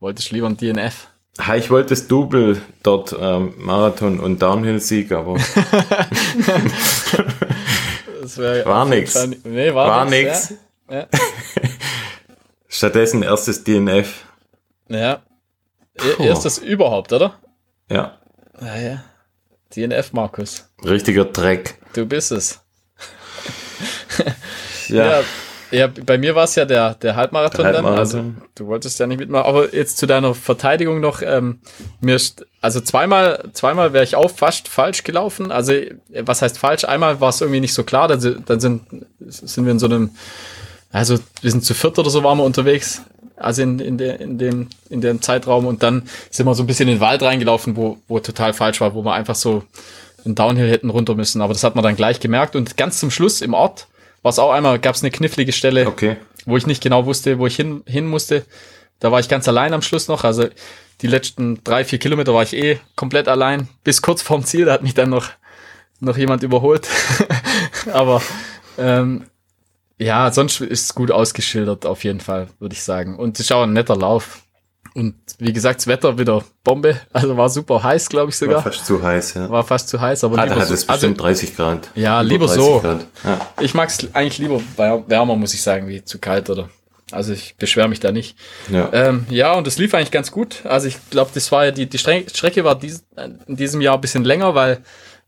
Wolltest lieber ein DNF. Ha, Ich wollte das Double dort, ähm, Marathon und Downhill-Sieg, aber Das War nix. Nee, war, war nix. nix. Ja. Ja. Stattdessen erstes DNF. ja. E- Erstes überhaupt, oder? Ja, Naja. DNF, Markus. richtiger Dreck. Du bist es. Ja, Ja, ja bei mir war es ja der, der Halbmarathon, Der dann. Also, Halbmarathon. du wolltest ja nicht mitmachen. Aber jetzt zu deiner Verteidigung noch. Ähm, mir also zweimal, zweimal wäre ich auch fast falsch gelaufen. Also, was heißt falsch? Einmal war es irgendwie nicht so klar, dann, dann sind, sind wir in so einem, also wir sind zu viert oder so waren wir unterwegs, also in, in, der, in, dem, in dem Zeitraum und dann sind wir so ein bisschen in den Wald reingelaufen, wo, wo total falsch war, wo wir einfach so einen Downhill hätten runter müssen. Aber das hat man dann gleich gemerkt und ganz zum Schluss im Ort war es auch einmal, gab es eine knifflige Stelle, Okay. wo ich nicht genau wusste, wo ich hin, hin musste. Da war ich ganz allein am Schluss noch. Also die letzten drei, vier Kilometer war ich eh komplett allein. Bis kurz vorm Ziel, da hat mich dann noch, noch jemand überholt. Aber ähm, ja, sonst ist es gut ausgeschildert, auf jeden Fall, würde ich sagen. Und es ist auch ein netter Lauf. Und wie gesagt, das Wetter wieder Bombe. Also war super heiß, glaube ich War sogar. fast zu heiß, ja. War fast zu heiß, aber Ah, da lieber hat es so. Also, bestimmt 30 Grad. Ja, lieber 30 so. Ja. ich mag es eigentlich lieber wär- wärmer, muss ich sagen, wie zu kalt oder. Also ich beschwere mich da nicht. Ja. Ähm, ja, und es lief eigentlich ganz gut. Also ich glaube, das war ja die, die Stre Strecke war dies, in diesem Jahr ein bisschen länger, weil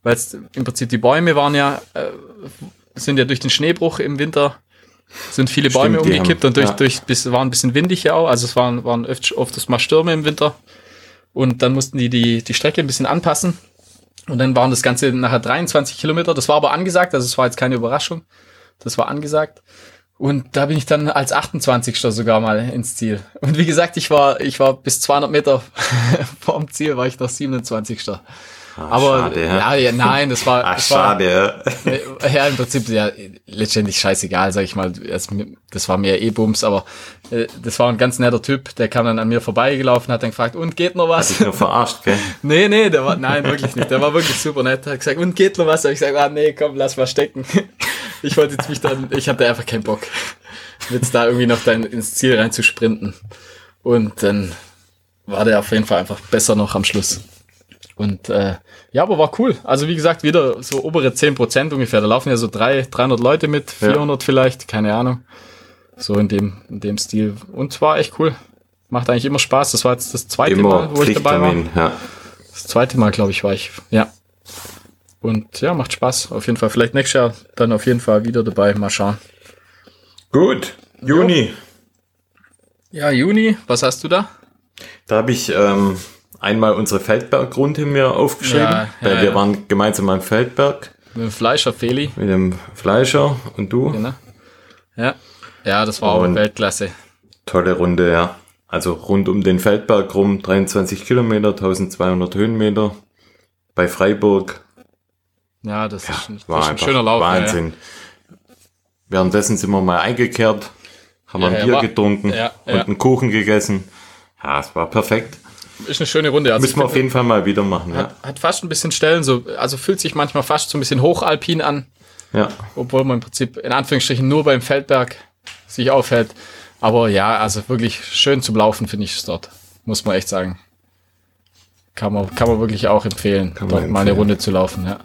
weil es im Prinzip die Bäume waren ja, äh, sind ja durch den Schneebruch im Winter, sind viele Stimmt, Bäume die umgekippt haben- und durch, ja. durch bis, war ein bisschen windig ja auch. Also es waren, waren öft, oft mal Stürme im Winter. Und dann mussten die, die die Strecke ein bisschen anpassen. Und dann waren das Ganze nachher 23 Kilometer. Das war aber angesagt, also es war jetzt keine Überraschung. Das war angesagt. Und da bin ich dann als 28. sogar mal ins Ziel. Und wie gesagt, ich war, ich war bis 200 Meter vorm Ziel, war ich noch 27. aber schade, ja. ja, nein, das war, Ach, das schade. ja. ja, im Prinzip ja letztendlich scheißegal, sag ich mal. Das war mehr E-Bums, aber äh, das war ein ganz netter Typ, der kam dann an mir vorbeigelaufen, hat dann gefragt, und geht noch was? Dich nur verarscht, gell? Nee, nee, der war, nein, wirklich nicht. Der war wirklich super nett. Hat gesagt, und geht noch was? Hab ich gesagt, ah, nee, komm, lass mal stecken. Ich wollte jetzt mich dann, ich hatte einfach keinen Bock, jetzt da irgendwie noch dann ins Ziel rein zu sprinten. Und dann war der auf jeden Fall einfach besser noch am Schluss. Und äh, ja, aber war cool. Also wie gesagt, wieder so obere 10% ungefähr. Da laufen ja so drei, 300 Leute mit, 400 vielleicht, keine Ahnung. So in dem, in dem Stil. Und war echt cool. Macht eigentlich immer Spaß. Das war jetzt das zweite Immer Mal, wo ich dabei war. Ja. Das zweite Mal, glaube ich, war ich. Ja. Und ja, macht Spaß. Auf jeden Fall. Vielleicht nächstes Jahr dann auf jeden Fall wieder dabei. Mal schauen. Gut, Juni. Ja, Juni, was hast du da? Da habe ich ähm, einmal unsere Feldbergrunde mir aufgeschrieben, Ja, weil ja, wir ja. waren gemeinsam am Feldberg Mit dem Fleischer Feli. mit dem Fleischer und du. Genau. Ja. Ja, das war auch Weltklasse. Tolle Runde, ja. Also rund um den Feldberg rum, 23 Kilometer, 1200 Höhenmeter. Bei Freiburg. Ja, das ist ein, War ist ein schöner Lauf. Wahnsinn. Währenddessen sind wir mal eingekehrt, haben ein Bier war- getrunken und einen Kuchen gegessen. Ja, es war perfekt. Ist eine schöne Runde. Also Müssen wir auf jeden Fall mal wieder machen. Ja. hat, hat fast ein bisschen Stellen, so, also fühlt sich manchmal fast so ein bisschen hochalpin an, ja. obwohl man im Prinzip in Anführungsstrichen nur beim Feldberg sich aufhält. Aber ja, also wirklich schön zum Laufen finde ich es dort. Muss man echt sagen. Kann man, kann man wirklich auch empfehlen, dort mal eine empfehlen. Runde zu laufen, ja.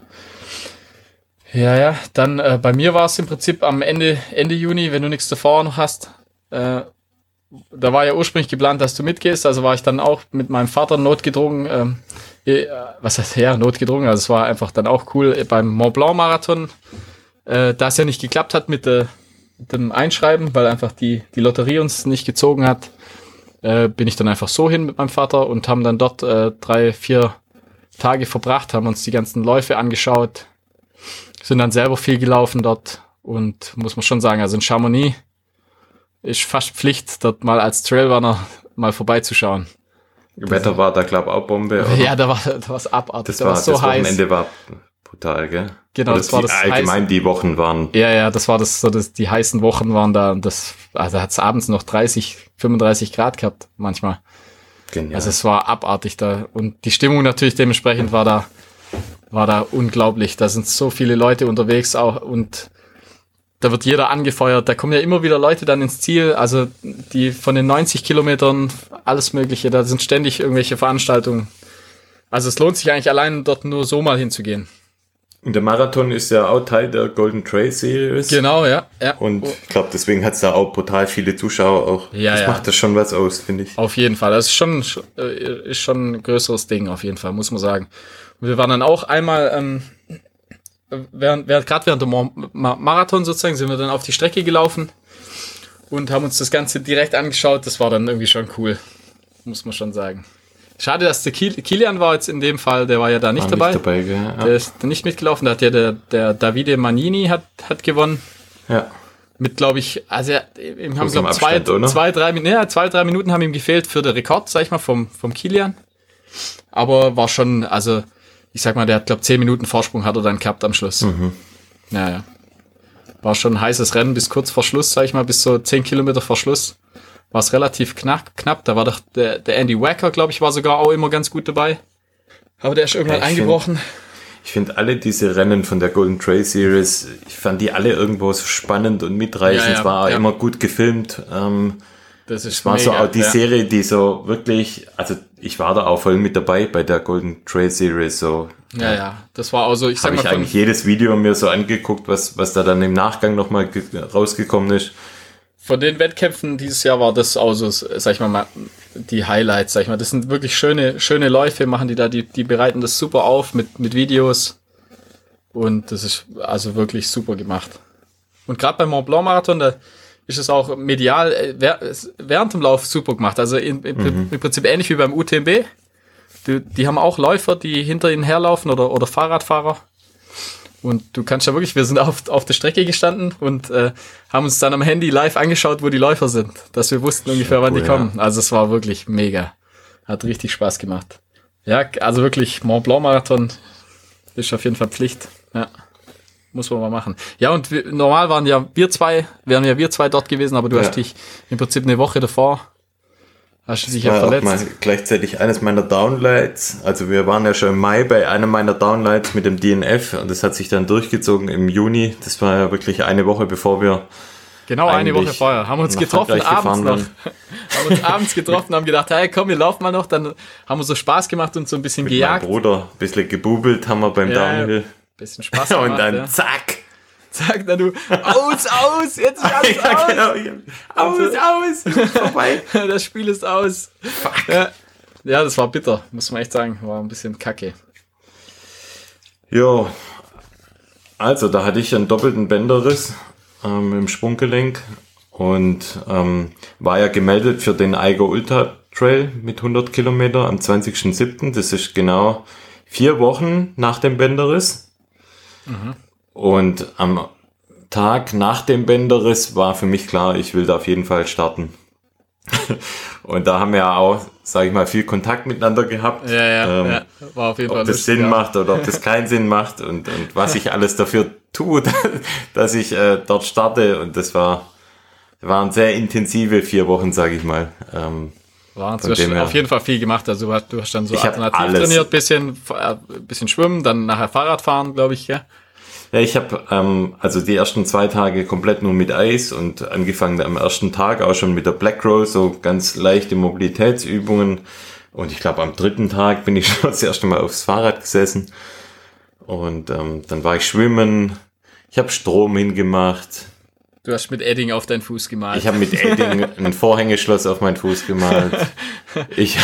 Ja, ja, dann äh, bei mir war es im Prinzip am Ende, Ende Juni, wenn du nichts davor noch hast. Äh, da war ja ursprünglich geplant, dass du mitgehst, also war ich dann auch mit meinem Vater notgedrungen, ähm, äh, was heißt ja, notgedrungen, also es war einfach dann auch cool äh, beim Mont Blanc Marathon, äh, da es ja nicht geklappt hat mit, der, mit dem Einschreiben, weil einfach die, die Lotterie uns nicht gezogen hat, äh, bin ich dann einfach so hin mit meinem Vater und haben dann dort äh, drei, vier Tage verbracht, haben uns die ganzen Läufe angeschaut, sind dann selber viel gelaufen dort und muss man schon sagen, also in Chamonix ist fast Pflicht, dort mal als Trailrunner mal vorbeizuschauen. Wetter war da, glaube ich, auch Bombe. oder? Ja, da war da war's abartig, das da war war's so das heiß. Wochenende war brutal, gell? Genau, Oder das war das allgemein die Wochen waren. Ja, ja, das war das, so das, die heißen Wochen waren da, und das, also hat es abends noch 30, 35 Grad gehabt, manchmal. Genial. Also es war abartig da. Und die Stimmung natürlich dementsprechend war da, war da unglaublich. Da sind so viele Leute unterwegs auch und da wird jeder angefeuert. Da kommen ja immer wieder Leute dann ins Ziel. Also die von den 90 Kilometern, alles Mögliche, da sind ständig irgendwelche Veranstaltungen. Also es lohnt sich eigentlich allein dort nur so mal hinzugehen. Und der Marathon ist ja auch Teil der Golden Trail Series. Genau, ja. ja. Und ich glaube, deswegen hat es da auch brutal viele Zuschauer auch. Ja, das ja. macht das schon was aus, finde ich. Auf jeden Fall. Das ist schon, äh, ist schon ein größeres Ding, auf jeden Fall, muss man sagen. Und wir waren dann auch einmal, ähm, während, während gerade während dem Mar- Ma- Marathon sozusagen, sind wir dann auf die Strecke gelaufen und haben uns das Ganze direkt angeschaut. Das war dann irgendwie schon cool, muss man schon sagen. Schade, dass der Kil Kilian war jetzt in dem Fall, der war ja da nicht War dabei. Nicht dabei ja. Der ist nicht mitgelaufen. Da hat ja der, der Davide Manini hat, hat gewonnen. ja. Mit, glaube ich, also er, ihm haben, glaube zwei, zwei, drei, ja, zwei, drei Minuten haben ihm gefehlt für den Rekord, sag ich mal, vom, vom Kilian. Aber war schon, also, ich sag mal, der hat, glaube zehn Minuten Vorsprung hat er dann gehabt am Schluss. Mhm. Ja, ja. War schon ein heißes Rennen bis kurz vor Schluss, sag ich mal, bis so zehn Kilometer vor Schluss. War es relativ knapp, knapp. Da war doch der, der Andy Wacker, glaube ich, war sogar auch immer ganz gut dabei. Aber der ist irgendwann Ja, ich eingebrochen. Ich finde alle diese Rennen von der Golden Trail Series, ich fand die alle irgendwo so spannend und mitreißend. Ja, ja, es war immer gut gefilmt. Ähm, Das ist es war so mega, auch die ja. Serie, die so wirklich, also ich war da auch voll mit dabei bei der Golden Trail Series. So Ja, ja. Das war also, ich sag habe mal, ich eigentlich jedes Video mir so angeguckt, was, was da dann im Nachgang nochmal ge- rausgekommen ist. Von den Wettkämpfen dieses Jahr war das auch so, sag ich mal, mal, die Highlights, sag ich mal. Das sind wirklich schöne, schöne Läufe, machen die da, die, die bereiten das super auf mit, mit Videos. Und das ist also wirklich super gemacht. Und gerade beim Mont Blanc Marathon, da ist es auch medial äh, während dem Lauf super gemacht. Also in, in, im Prinzip ähnlich wie beim UTMB. Die, die haben auch Läufer, die hinter ihnen herlaufen oder, oder Fahrradfahrer. Und du kannst ja wirklich, wir sind auf, auf der Strecke gestanden und äh, haben uns dann am Handy live angeschaut, wo die Läufer sind, dass wir wussten ungefähr, wann die cool, kommen. Also es war wirklich mega. Hat richtig Spaß gemacht. Ja, also wirklich, Mont Blanc Marathon ist auf jeden Fall Pflicht. Ja. Muss man mal machen. Ja, und wir, normal waren ja wir zwei, wären ja wir zwei dort gewesen, aber du Ja. hast dich im Prinzip eine Woche davor, hast du dich ja verletzt. mal gleichzeitig eines meiner Downlights. Also wir waren ja schon im Mai bei einem meiner Downlights mit dem DNF und das hat sich dann durchgezogen im Juni. Das war ja wirklich eine Woche bevor wir Genau, eine Woche vorher. Haben uns nach getroffen, abends noch. haben uns abends getroffen, haben gedacht, hey, komm, wir laufen mal noch. Dann haben wir so Spaß gemacht und so ein bisschen mit gejagt. Bruder ein bisschen gebubelt haben wir beim Ja, Downhill. Bisschen Spaß gemacht. Und dann ja. zack. Sag dann du, aus, aus, jetzt ist alles Ja, aus. genau. Aus, aus, vorbei. Das Spiel ist aus. Ja. ja, das war bitter, muss man echt sagen. War ein bisschen kacke. Jo, also da hatte ich einen doppelten Bänderriss ähm, im Sprunggelenk und ähm, war ja gemeldet für den Eiger Ultra Trail mit 100 Kilometer am 20.07. Das ist genau vier Wochen nach dem Bänderriss. Und am Tag nach dem Bänderriss war für mich klar, ich will da auf jeden Fall starten. und da haben wir auch, sage ich mal, viel Kontakt miteinander gehabt. Ja, ja, Ähm, ja. War auf jeden Fall ob das lustig, Sinn ja. macht oder ob das keinen Sinn macht und, und was ich alles dafür tue, dass ich äh, dort starte. Und das war waren sehr intensive vier Wochen, sage ich mal. Ähm, Von dem her. auf jeden Fall viel gemacht. Also du hast, du hast dann so alternativ alles. trainiert, bisschen, äh, bisschen schwimmen, dann nachher Fahrrad fahren, glaube ich, ja. ja, ich habe ähm, also die ersten zwei Tage komplett nur mit Eis und angefangen am ersten Tag auch schon mit der Black Roll, so ganz leichte Mobilitätsübungen. Und ich glaube, am dritten Tag bin ich schon das erste Mal aufs Fahrrad gesessen. Und ähm, dann war ich schwimmen. Ich habe Strom hingemacht. Du hast mit Edding auf deinen Fuß gemalt. Ich habe mit Edding ein Vorhängeschloss auf meinen Fuß gemalt. Ich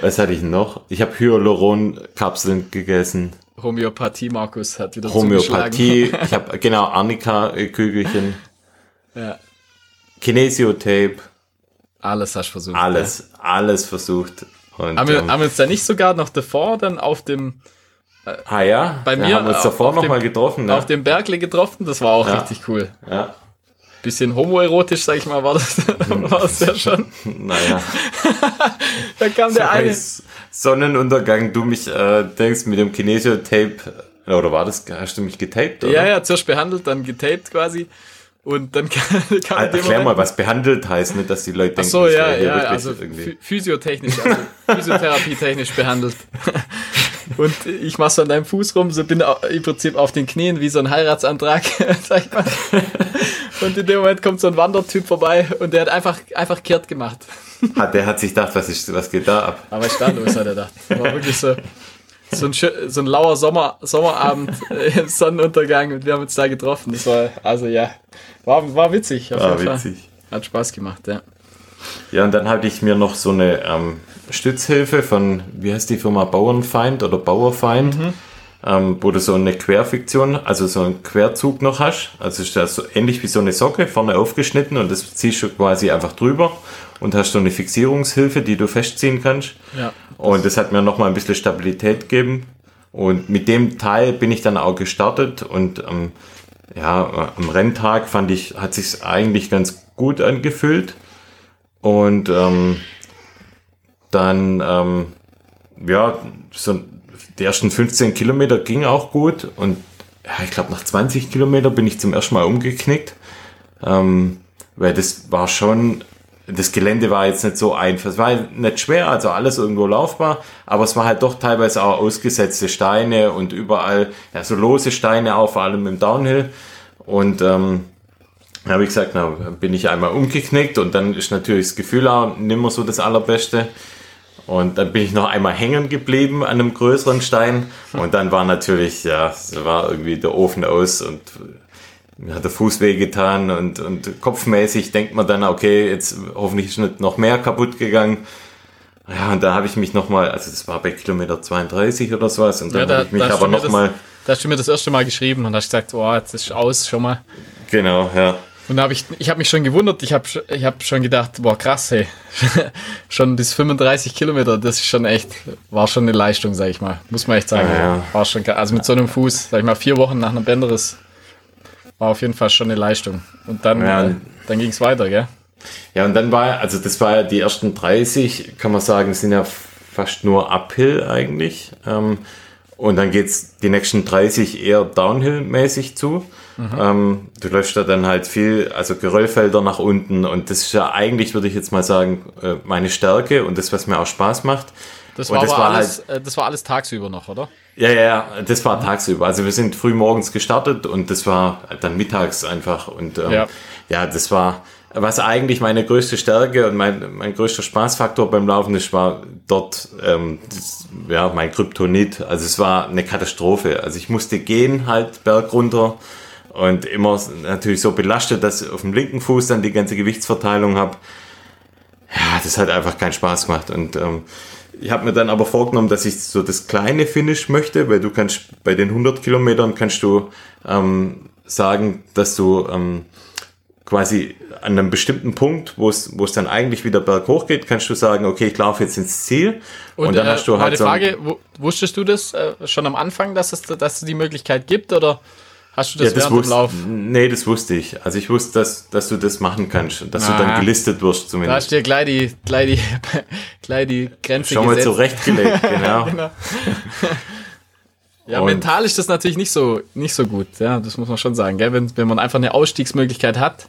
was hatte ich noch? Ich habe Hyaluron-Kapseln gegessen. Homöopathie, Markus, hat wieder zugeschlagen. Homöopathie. Ich habe genau Arnika-Kügelchen. Ja, Kinesiotape. alles hast du versucht. Alles, alles versucht. Und, Ja. Haben, wir, ähm, haben wir uns da nicht sogar noch davor dann auf dem, ah ja, bei wir mir haben uns auf- davor auf noch dem- mal getroffen. Ne? auf dem Bergle getroffen? Das war auch Ja. richtig cool. ja, Bisschen homoerotisch, sag ich mal, war das, war das ja schon. naja. Da kam der eine. Sonnenuntergang, du mich äh, denkst mit dem Kinesiotape, oder war das, hast du mich getaped? Oder? Ja, ja, zuerst behandelt, dann getaped quasi. Und dann kam, dem Erklär mal, was behandelt heißt, nicht, dass die Leute denken, Ach so, ja, ja, also irgendwie. phy- physiotechnisch, also physiotherapietechnisch behandelt. Und ich mach so an deinem Fuß rum, so bin im Prinzip auf den Knien wie so ein Heiratsantrag, sag ich mal. Und in dem Moment kommt so ein Wandertyp vorbei und der hat einfach, einfach kehrt gemacht. Hat, der hat sich gedacht, was, ist, was geht da ab? Aber standlos hat er gedacht. War wirklich so, so ein, so ein lauer Sommer, Sommerabend, äh, Sonnenuntergang und wir haben uns da getroffen. Das war, also ja, war, war witzig. War witzig. Hat Spaß gemacht, ja. Ja, und dann hatte ich mir noch so eine ähm, Stützhilfe von, wie heißt die Firma, Bauernfeind oder Bauerfeind. ähm, wo du so eine Querfiktion, also so einen Querzug noch hast. Also ist das so ähnlich wie so eine Socke, vorne aufgeschnitten und das ziehst du quasi einfach drüber und hast so eine Fixierungshilfe, die du festziehen kannst. Ja. Und das hat mir nochmal ein bisschen Stabilität gegeben. Und mit dem Teil bin ich dann auch gestartet und ähm, ja, am Renntag fand ich, hat sich eigentlich ganz gut angefühlt. Und ähm, dann, ähm, ja, so die ersten 15 Kilometer ging auch gut. Und ja, ich glaube, nach 20 Kilometer bin ich zum ersten Mal umgeknickt. Ähm, weil das war schon, das Gelände war jetzt nicht so einfach. Es war nicht schwer, also alles irgendwo laufbar, aber es war halt doch teilweise auch ausgesetzte Steine und überall, ja, so lose Steine auch, vor allem im Downhill. Und ähm, habe ich gesagt, na, bin ich einmal umgeknickt und dann ist natürlich das Gefühl auch nimmer so das Allerbeste. Und dann bin ich noch einmal hängen geblieben an einem größeren Stein. Und dann war natürlich, ja, es war irgendwie der Ofen aus und mir hat der Fuß wehgetan und, und kopfmäßig denkt man dann, okay, jetzt hoffentlich ist nicht noch mehr kaputt gegangen. Ja, und da habe ich mich nochmal, also das war bei Kilometer 32 oder sowas, und dann Ja, da- habe ich mich aber nochmal, Da hast du mir das erste Mal geschrieben und hast gesagt, oh, jetzt ist aus schon mal. genau, ja. Und da habe ich, ich habe mich schon gewundert, ich habe ich hab schon gedacht, boah, krass, hey. schon bis 35 Kilometer, das ist schon echt, war schon eine Leistung, sag ich mal. Muss man echt sagen. Ja. War schon, also mit so einem Fuß, sag ich mal, vier Wochen nach einem Bänderriss, war auf jeden Fall schon eine Leistung. Und dann, Ja. äh, dann ging es weiter, gell? Ja, und dann war, also das war ja die ersten 30, kann man sagen, sind ja fast nur Uphill eigentlich. Ähm, und dann geht's die nächsten 30 eher Downhill-mäßig zu. Ähm, du läufst da dann halt viel, also Geröllfelder nach unten und das ist ja eigentlich, würde ich jetzt mal sagen, äh, meine Stärke und das, was mir auch Spaß macht. Das war das war alles, äh, das war alles tagsüber noch, oder? Ja, ja, ja, das war tagsüber. Also wir sind früh morgens gestartet und das war dann mittags einfach. Und ähm, Ja. ja. das war, was eigentlich meine größte Stärke und mein, mein größter Spaßfaktor beim Laufen ist, war dort ähm, das, ja, mein Kryptonit. Also es war eine Katastrophe. Also ich musste gehen halt berg runter und immer natürlich so belastet, dass ich auf dem linken Fuß dann die ganze Gewichtsverteilung habe ja, das hat einfach keinen Spaß gemacht. Und ähm, ich habe mir dann aber vorgenommen, dass ich so das kleine Finish möchte, weil du kannst bei den 100 Kilometern kannst du ähm, sagen, dass du ähm, quasi an einem bestimmten Punkt, wo es wo es dann eigentlich wieder berghoch geht, kannst du sagen, okay, ich laufe jetzt ins Ziel. Und, dann äh, hast du halt meine so Frage, wu- wusstest du das äh, schon am Anfang, dass es, dass es die Möglichkeit gibt oder hast du das, ja, das während wusste, Lauf? nee, das wusste ich. Also ich wusste, dass, dass du das machen kannst, dass du Ah. dann gelistet wirst Da hast zumindest. du dir gleich die, gleich die, gleich die Grenze Schon mal gesetzt. zurechtgelegt, genau. Genau. Ja, Und- mental ist das natürlich nicht so, nicht so gut. Ja, das muss man schon sagen. Gell? Wenn, wenn man einfach eine Ausstiegsmöglichkeit hat.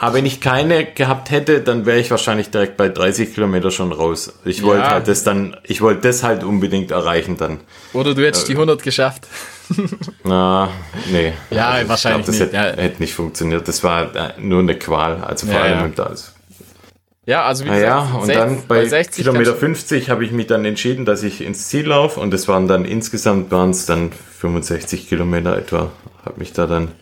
Aber wenn ich keine gehabt hätte, dann wäre ich wahrscheinlich direkt bei 30 Kilometer schon raus. Ich wollte Ja. halt das dann, ich wollte das halt unbedingt erreichen dann. Oder du hättest die 100 geschafft. Na, nee. Ja, ich wahrscheinlich das nicht, Hätte, ja. hätte nicht funktioniert. Das war äh, nur eine Qual. Also vor Ja, allem ja. das. Ja, also wie Naja, gesagt, und dann bei, 60 Kilometer kannst 50 habe ich mich dann entschieden, dass ich ins Ziel laufe und das waren dann insgesamt waren es dann 65 Kilometer etwa. Habe mich da dann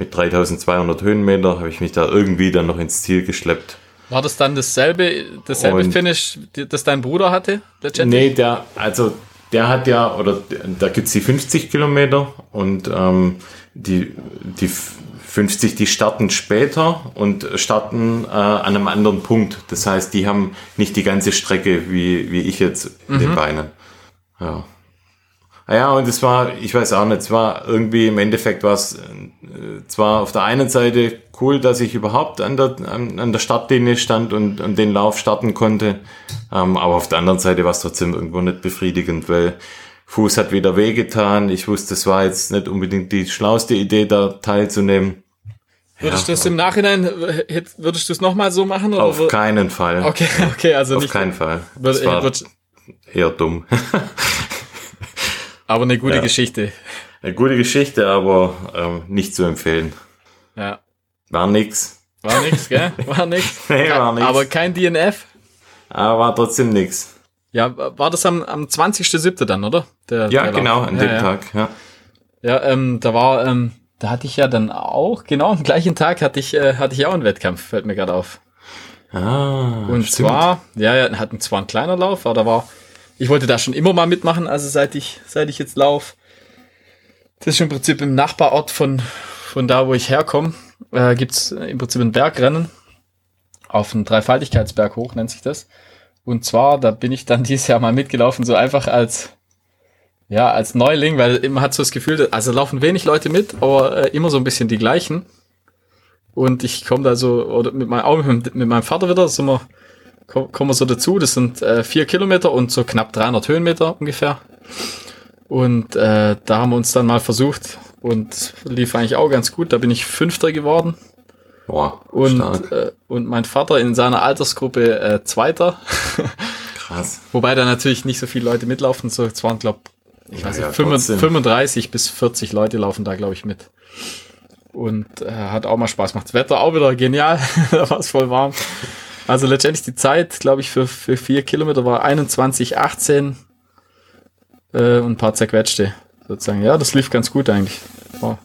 mit 3200 Höhenmeter habe ich mich da irgendwie dann noch ins Ziel geschleppt. war das dann dasselbe, dasselbe Und- Finish, das dein Bruder hatte? Letztendlich? Nee, der, also der hat ja, oder da gibt's die 50 Kilometer und ähm, die, die f- 50, die starten später und starten äh, an einem anderen Punkt. Das heißt, die haben nicht die ganze Strecke wie, wie ich jetzt in den Beinen. Ja. Ah Ja, und es war, ich weiß auch nicht, es war irgendwie im Endeffekt war es äh, zwar auf der einen Seite cool, dass ich überhaupt an der, an, an der Startlinie stand und, und den Lauf starten konnte, ähm, aber auf der anderen Seite war es trotzdem irgendwo nicht befriedigend, weil Fuß hat wieder wehgetan. Ich wusste, es war jetzt nicht unbedingt die schlauste Idee, da teilzunehmen. Würdest du das im Nachhinein, äh, würdest du es nochmal so machen? Oder Auf keinen Fall. Okay, okay, also Auf nicht. keinen Fall. Würde- eher dumm. aber eine gute Ja. Geschichte. Eine gute Geschichte, aber ähm, nicht zu empfehlen. Ja. War nix. War nix, gell? War nix. Nee, war nix. Aber kein DNF. Aber war trotzdem nix. Ja, war das am, am 20.07. dann, oder? Der, Ja, der genau, an ja, dem ja. Tag, ja. Ja, ähm, da war, ähm, da hatte ich ja dann auch, genau am gleichen Tag hatte ich, äh, hatte ich auch einen Wettkampf, fällt mir gerade auf. Ah, Und stimmt. zwar, ja, ja, hatten zwar ein kleiner Lauf, aber da war, ich wollte da schon immer mal mitmachen, also seit ich, seit ich jetzt lauf. Das ist im Prinzip im Nachbarort von, von da, wo ich herkomme, äh, gibt's im Prinzip ein Bergrennen auf einen Dreifaltigkeitsberg hoch, nennt sich das. Und zwar, da bin ich dann dieses Jahr mal mitgelaufen, so einfach als, ja, als Neuling, weil man hat so das Gefühl, also laufen wenig Leute mit, aber äh, immer so ein bisschen die gleichen. Und ich komme da so, oder mit, mein, auch mit, mit meinem Vater wieder, sind wir, kommen wir so dazu, das sind äh, vier Kilometer und so knapp 300 Höhenmeter ungefähr. Und äh, da haben wir uns dann mal versucht und lief eigentlich auch ganz gut. Da bin ich Fünfter geworden. Boah, und, äh, und mein Vater in seiner Altersgruppe äh, Zweiter. Krass. Wobei da natürlich nicht so viele Leute mitlaufen. So, es waren, glaube ich, weiß Ja, nicht, ja, 35, trotzdem. 35 bis 40 Leute laufen da, glaube ich, mit. Und äh, hat auch mal Spaß gemacht. Das Wetter auch wieder genial. da war es voll warm. Also letztendlich die Zeit, glaube ich, für, für vier Kilometer war 21, 18 äh, und ein paar zerquetschte. Sozusagen. Ja, das lief ganz gut eigentlich. War,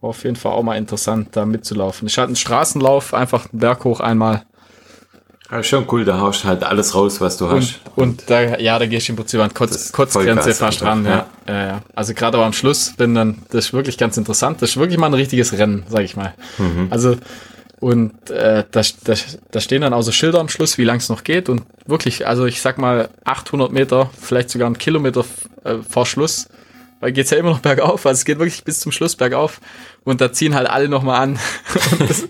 war auf jeden Fall auch mal interessant, da mitzulaufen. Ich hatte einen Straßenlauf, einfach einen Berg hoch einmal. Ja, schon cool, da haust halt alles raus, was du Und, hast. und da, ja, da gehst du im Prinzip an Kotz, Kotzgrenze fast ran. Ja. Ja, ja. Also gerade aber am Schluss, wenn dann, das ist wirklich ganz interessant. Das ist wirklich mal ein richtiges Rennen, sag ich mal. Mhm. Also, und äh, da, da, da stehen dann auch so Schilder am Schluss, wie lang es noch geht. Und wirklich, also ich sag mal 800 Meter, vielleicht sogar einen Kilometer äh, vor Schluss, weil geht's ja immer noch bergauf. Also es geht wirklich bis zum Schluss bergauf. Und da ziehen halt alle nochmal an. und das,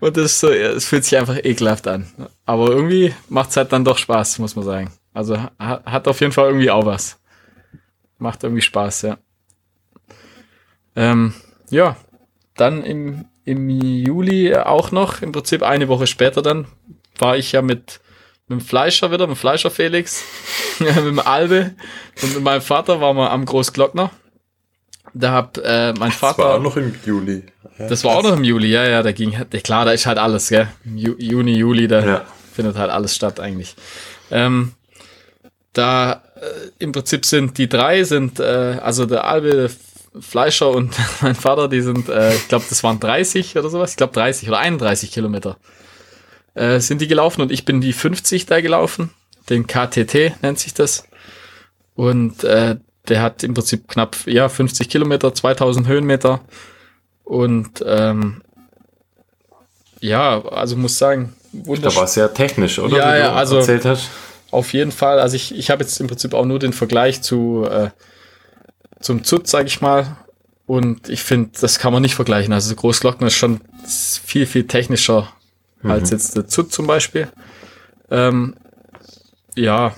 und das ist so, ja, es fühlt sich einfach ekelhaft an. Aber irgendwie macht's halt dann doch Spaß, muss man sagen. Also ha- hat auf jeden Fall irgendwie auch was. Macht irgendwie Spaß, ja. Ähm, ja, dann im, im Juli auch noch, im Prinzip eine Woche später dann, war ich ja mit, mit dem Fleischer wieder, mit dem Fleischer Felix, mit dem Albe und mit meinem Vater waren wir am Großglockner. Da hab äh, mein Das war Vater. auch noch im Juli. Ja, Das war auch noch im Juli, ja, ja, da ging, klar, da ist halt alles, gell. Im Ju Juni, Juli, da Ja. findet halt alles statt eigentlich. Ähm, da äh, im Prinzip sind die drei, sind, äh, also der Albe, der Fleischer und mein Vater, die sind, äh, ich glaube, das waren 30 oder sowas, ich glaube 30 oder 31 Kilometer äh, sind die gelaufen und ich bin die 50 da gelaufen, den KTT nennt sich das. Und äh, der hat im Prinzip knapp, ja, 50 Kilometer, 2000 Höhenmeter. Und ähm, ja, also muss sagen, Da wunderschön. war sehr technisch, oder? Ja, Wie ja, du also- erzählt hast. Auf jeden Fall. Also ich, ich habe jetzt im Prinzip auch nur den Vergleich zu äh, zum Zut, sage ich mal. Und ich finde, das kann man nicht vergleichen. Also Großglockner ist schon viel, viel technischer als jetzt der Zut zum Beispiel. Ähm, ja,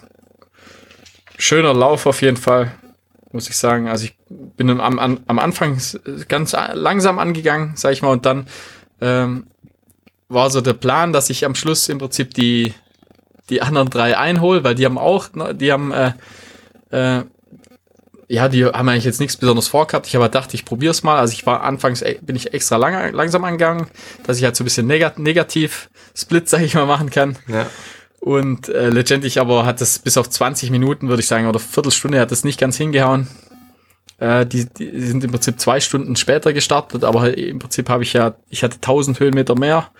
schöner Lauf auf jeden Fall, muss ich sagen. Also ich bin am, am, am Anfang ganz langsam angegangen, sag ich mal, und dann ähm, war so der Plan, dass ich am Schluss im Prinzip die die anderen drei einhole, weil die haben auch, ne, die haben, äh, äh, ja, die haben eigentlich jetzt nichts besonders vorgehabt. Ich aber dachte, ich probiere es mal. Also ich war anfangs, e- bin ich extra lang, langsam angegangen, dass ich halt so ein bisschen negat negativ Split, sag ich mal, machen kann. Ja. Und äh, letztendlich aber hat es bis auf 20 Minuten, würde ich sagen, oder Viertelstunde hat es nicht ganz hingehauen. Äh, die, die sind im Prinzip zwei Stunden später gestartet, aber im Prinzip habe ich ja, ich hatte 1000 Höhenmeter mehr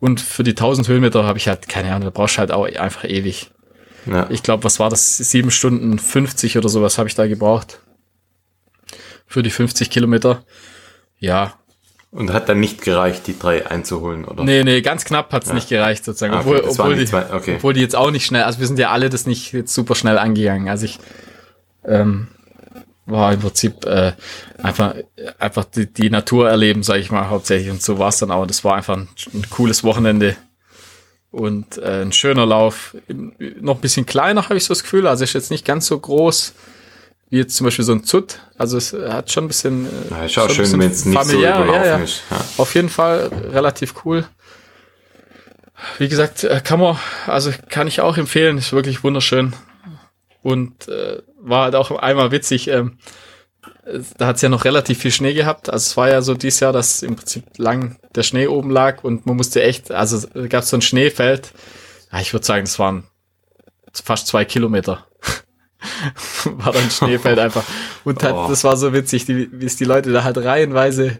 und für die 1000 Höhenmeter habe ich halt, keine Ahnung, da brauchst du halt auch einfach ewig. Ja. Ich glaube, was war das? Sieben Stunden 50 oder sowas habe ich da gebraucht. Für die 50 Kilometer. Ja. Und hat dann nicht gereicht, die drei einzuholen, oder? Nee, nee, ganz knapp hat's nicht gereicht, sozusagen. Ah, okay, obwohl, obwohl, die die, zwei, okay. obwohl die jetzt auch nicht schnell, also wir sind ja alle das nicht jetzt super schnell angegangen. Also ich ähm, war im Prinzip äh, einfach, einfach die, die Natur erleben, sage ich mal, hauptsächlich. Und so war's dann auch. Das war einfach ein, ein cooles Wochenende. Und äh, ein schöner Lauf. Noch ein bisschen kleiner, habe ich so das Gefühl. Also ist jetzt nicht ganz so groß wie jetzt zum Beispiel so ein Zut. Also es hat schon ein bisschen. äh, Ja, ist auch schön, wenn es nicht so ja, ja. ist. Ja. Auf jeden Fall relativ cool. Wie gesagt, äh, kann man, also kann ich auch empfehlen, ist wirklich wunderschön. Und äh, war halt auch einmal witzig, ähm, es- da hat's ja noch relativ viel Schnee gehabt. Also es war ja so dieses Jahr, dass im Prinzip lang der Schnee oben lag und man musste echt, also es gab so ein Schneefeld. Ja, ich würde sagen, es waren fast zwei Kilometer. war dann Schneefeld einfach. Und halt, Oh. das war so witzig, wie es die Leute da halt reihenweise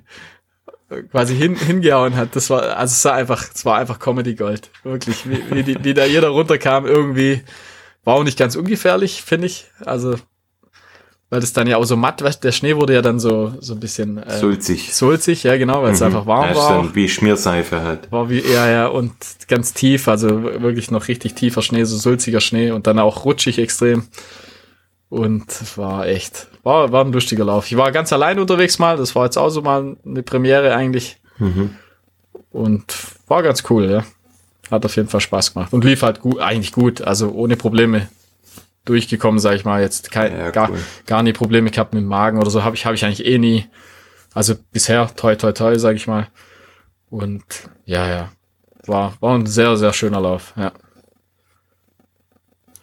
quasi hin, hingehauen hat. Das war, also es war einfach, es war einfach Comedy Gold. Wirklich, wie, wie, die, wie da jeder runterkam, irgendwie war auch nicht ganz ungefährlich, finde ich. Also weil das dann ja auch so matt, weißt, der Schnee wurde ja dann so, so ein bisschen äh, Sulzig. sulzig, ja genau, weil es Mhm. einfach warm ja, war. dann wie Schmierseife halt. War wie, ja, ja, und ganz tief, also wirklich noch richtig tiefer Schnee, so sulziger Schnee und dann auch rutschig extrem. Und war echt, war, war ein lustiger Lauf. Ich war ganz allein unterwegs mal, das war jetzt auch so mal eine Premiere eigentlich. Und war ganz cool, ja. Hat auf jeden Fall Spaß gemacht. Und lief halt gut, eigentlich gut, also ohne Probleme durchgekommen, sag ich mal. Jetzt kein, Ja, gar, cool. gar nie Probleme gehabt mit dem Magen oder so. Habe ich, hab ich eigentlich eh nie. Also bisher, toi, toi, toi, sag ich mal. Und ja, ja. War, war ein sehr, sehr schöner Lauf. Ja.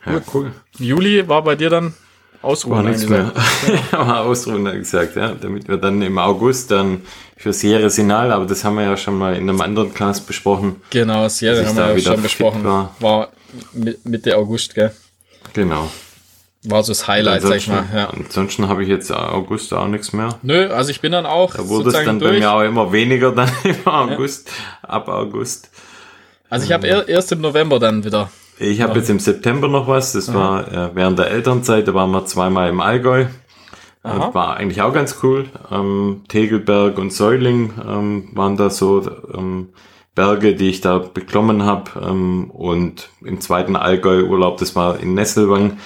Ja, cool. Juli war bei dir dann Ausruhen. War nichts mehr. ja, ausruhen, hat er gesagt, ja. Damit wir dann im August dann für Sierra Sinal, aber das haben wir ja schon mal in einem anderen Cast besprochen. Genau, Sierra haben wir ja schon besprochen. war. War, Mi- Mitte August, gell? Genau. War so das Highlight, sag ich mal. Ja. ansonsten habe ich jetzt August auch nichts mehr. Nö, also ich bin dann auch Da wurde es dann bei durch. mir auch immer weniger dann im August, ab August. Also ich habe er, erst im November dann wieder. Ich habe jetzt im September noch was, das war äh, während der Elternzeit, da waren wir zweimal im Allgäu. Aha. Und war eigentlich auch ganz cool. Ähm, Tegelberg und Säuling ähm, waren da so ähm, Berge, die ich da beklommen habe. Ähm, und im zweiten Allgäu-Urlaub, das war in Nesselwang,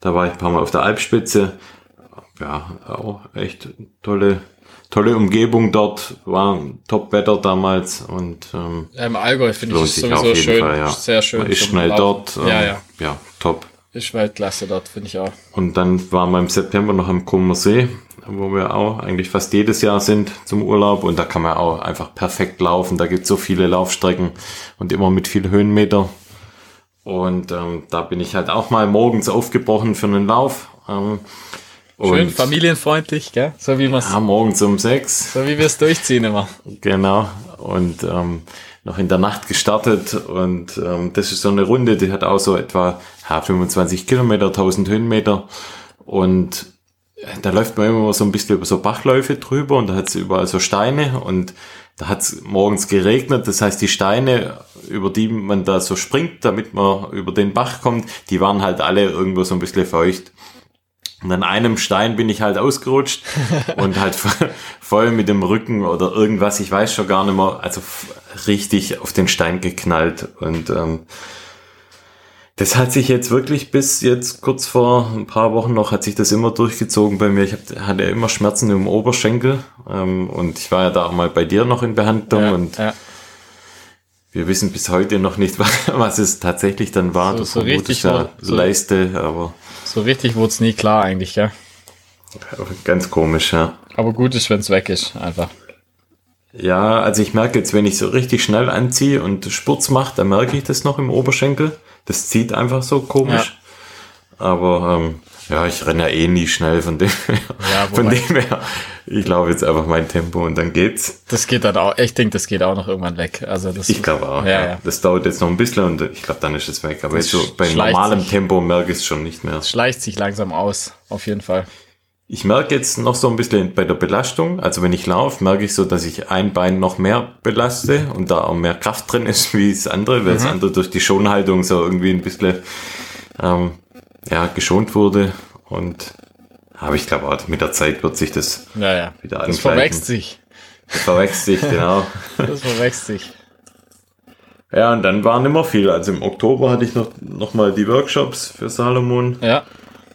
da war ich ein paar Mal auf der Alpspitze. Ja, auch echt tolle, tolle Umgebung dort, war Top-Wetter damals und ähm, Ja, Im Allgäu finde ich es sowieso schön. Fall, ja. Sehr schön. Man ist schnell dort. ähm, Ja, ja. Ja, top. Ist Weltklasse dort, finde ich auch. Und dann waren wir im September noch am Kummer See, wo wir auch eigentlich fast jedes Jahr sind zum Urlaub. Und da kann man auch einfach perfekt laufen. Da gibt es so viele Laufstrecken und immer mit viel Höhenmeter. Und ähm, da bin ich halt auch mal morgens aufgebrochen für einen Lauf. Ähm, Schön und familienfreundlich, gell? So wie wir's, ja, morgens um sechs. so wie wir es durchziehen immer. Genau. Und ähm, noch in der Nacht gestartet. Und ähm, das ist so eine Runde, die hat auch so etwa 25 Kilometer, 1000 Höhenmeter. Und da läuft man immer so ein bisschen über so Bachläufe drüber und da hat es überall so Steine und da hat es morgens geregnet. Das heißt, die Steine, über die man da so springt, damit man über den Bach kommt, die waren halt alle irgendwo so ein bisschen feucht. Und an einem Stein bin ich halt ausgerutscht und halt voll mit dem Rücken oder irgendwas, ich weiß schon gar nicht mehr, also richtig auf den Stein geknallt. Und ähm, das hat sich jetzt wirklich bis jetzt kurz vor ein paar Wochen noch, hat sich das immer durchgezogen bei mir. Ich hab, hatte immer Schmerzen im Oberschenkel ähm, und ich war ja da auch mal bei dir noch in Behandlung Ja, und ja. wir wissen bis heute noch nicht, was es tatsächlich dann war. So- Du so richtig ja so- Leiste, aber So richtig wurde es nie klar eigentlich, gell? ganz komisch, ja. Aber gut ist, wenn es weg ist, einfach. Ja, also ich merke jetzt, wenn ich so richtig schnell anziehe und Spurz mache, dann merke ich das noch im Oberschenkel. Das zieht einfach so komisch. Aber ähm, ja, ich renne ja eh nie schnell, von dem her. Ja, von dem her, ich laufe jetzt einfach mein Tempo und dann geht's. Das geht dann auch, ich denke, das geht auch noch irgendwann weg. Also das, Ich glaube auch. Ja, Ja, ja. Das dauert jetzt noch ein bisschen und ich glaube, dann ist es weg. Aber jetzt so bei normalem sich. Tempo merke ich es schon nicht mehr. Schleicht sich langsam aus, auf jeden Fall. Ich merke jetzt noch so ein bisschen bei der Belastung, also wenn ich laufe, merke ich so, dass ich ein Bein noch mehr belaste und da auch mehr Kraft drin ist wie das andere, weil das andere durch die Schonhaltung so irgendwie ein bisschen ähm, ja, geschont wurde. Und aber ich glaube auch, mit der Zeit wird sich das Ja, ja. Wieder das angleichen. verwechselt sich. verwechselt sich, genau. Das verwechselt sich. Ja, und dann waren immer viel. Also im Oktober hatte ich noch, noch mal die Workshops für Salomon. Ja,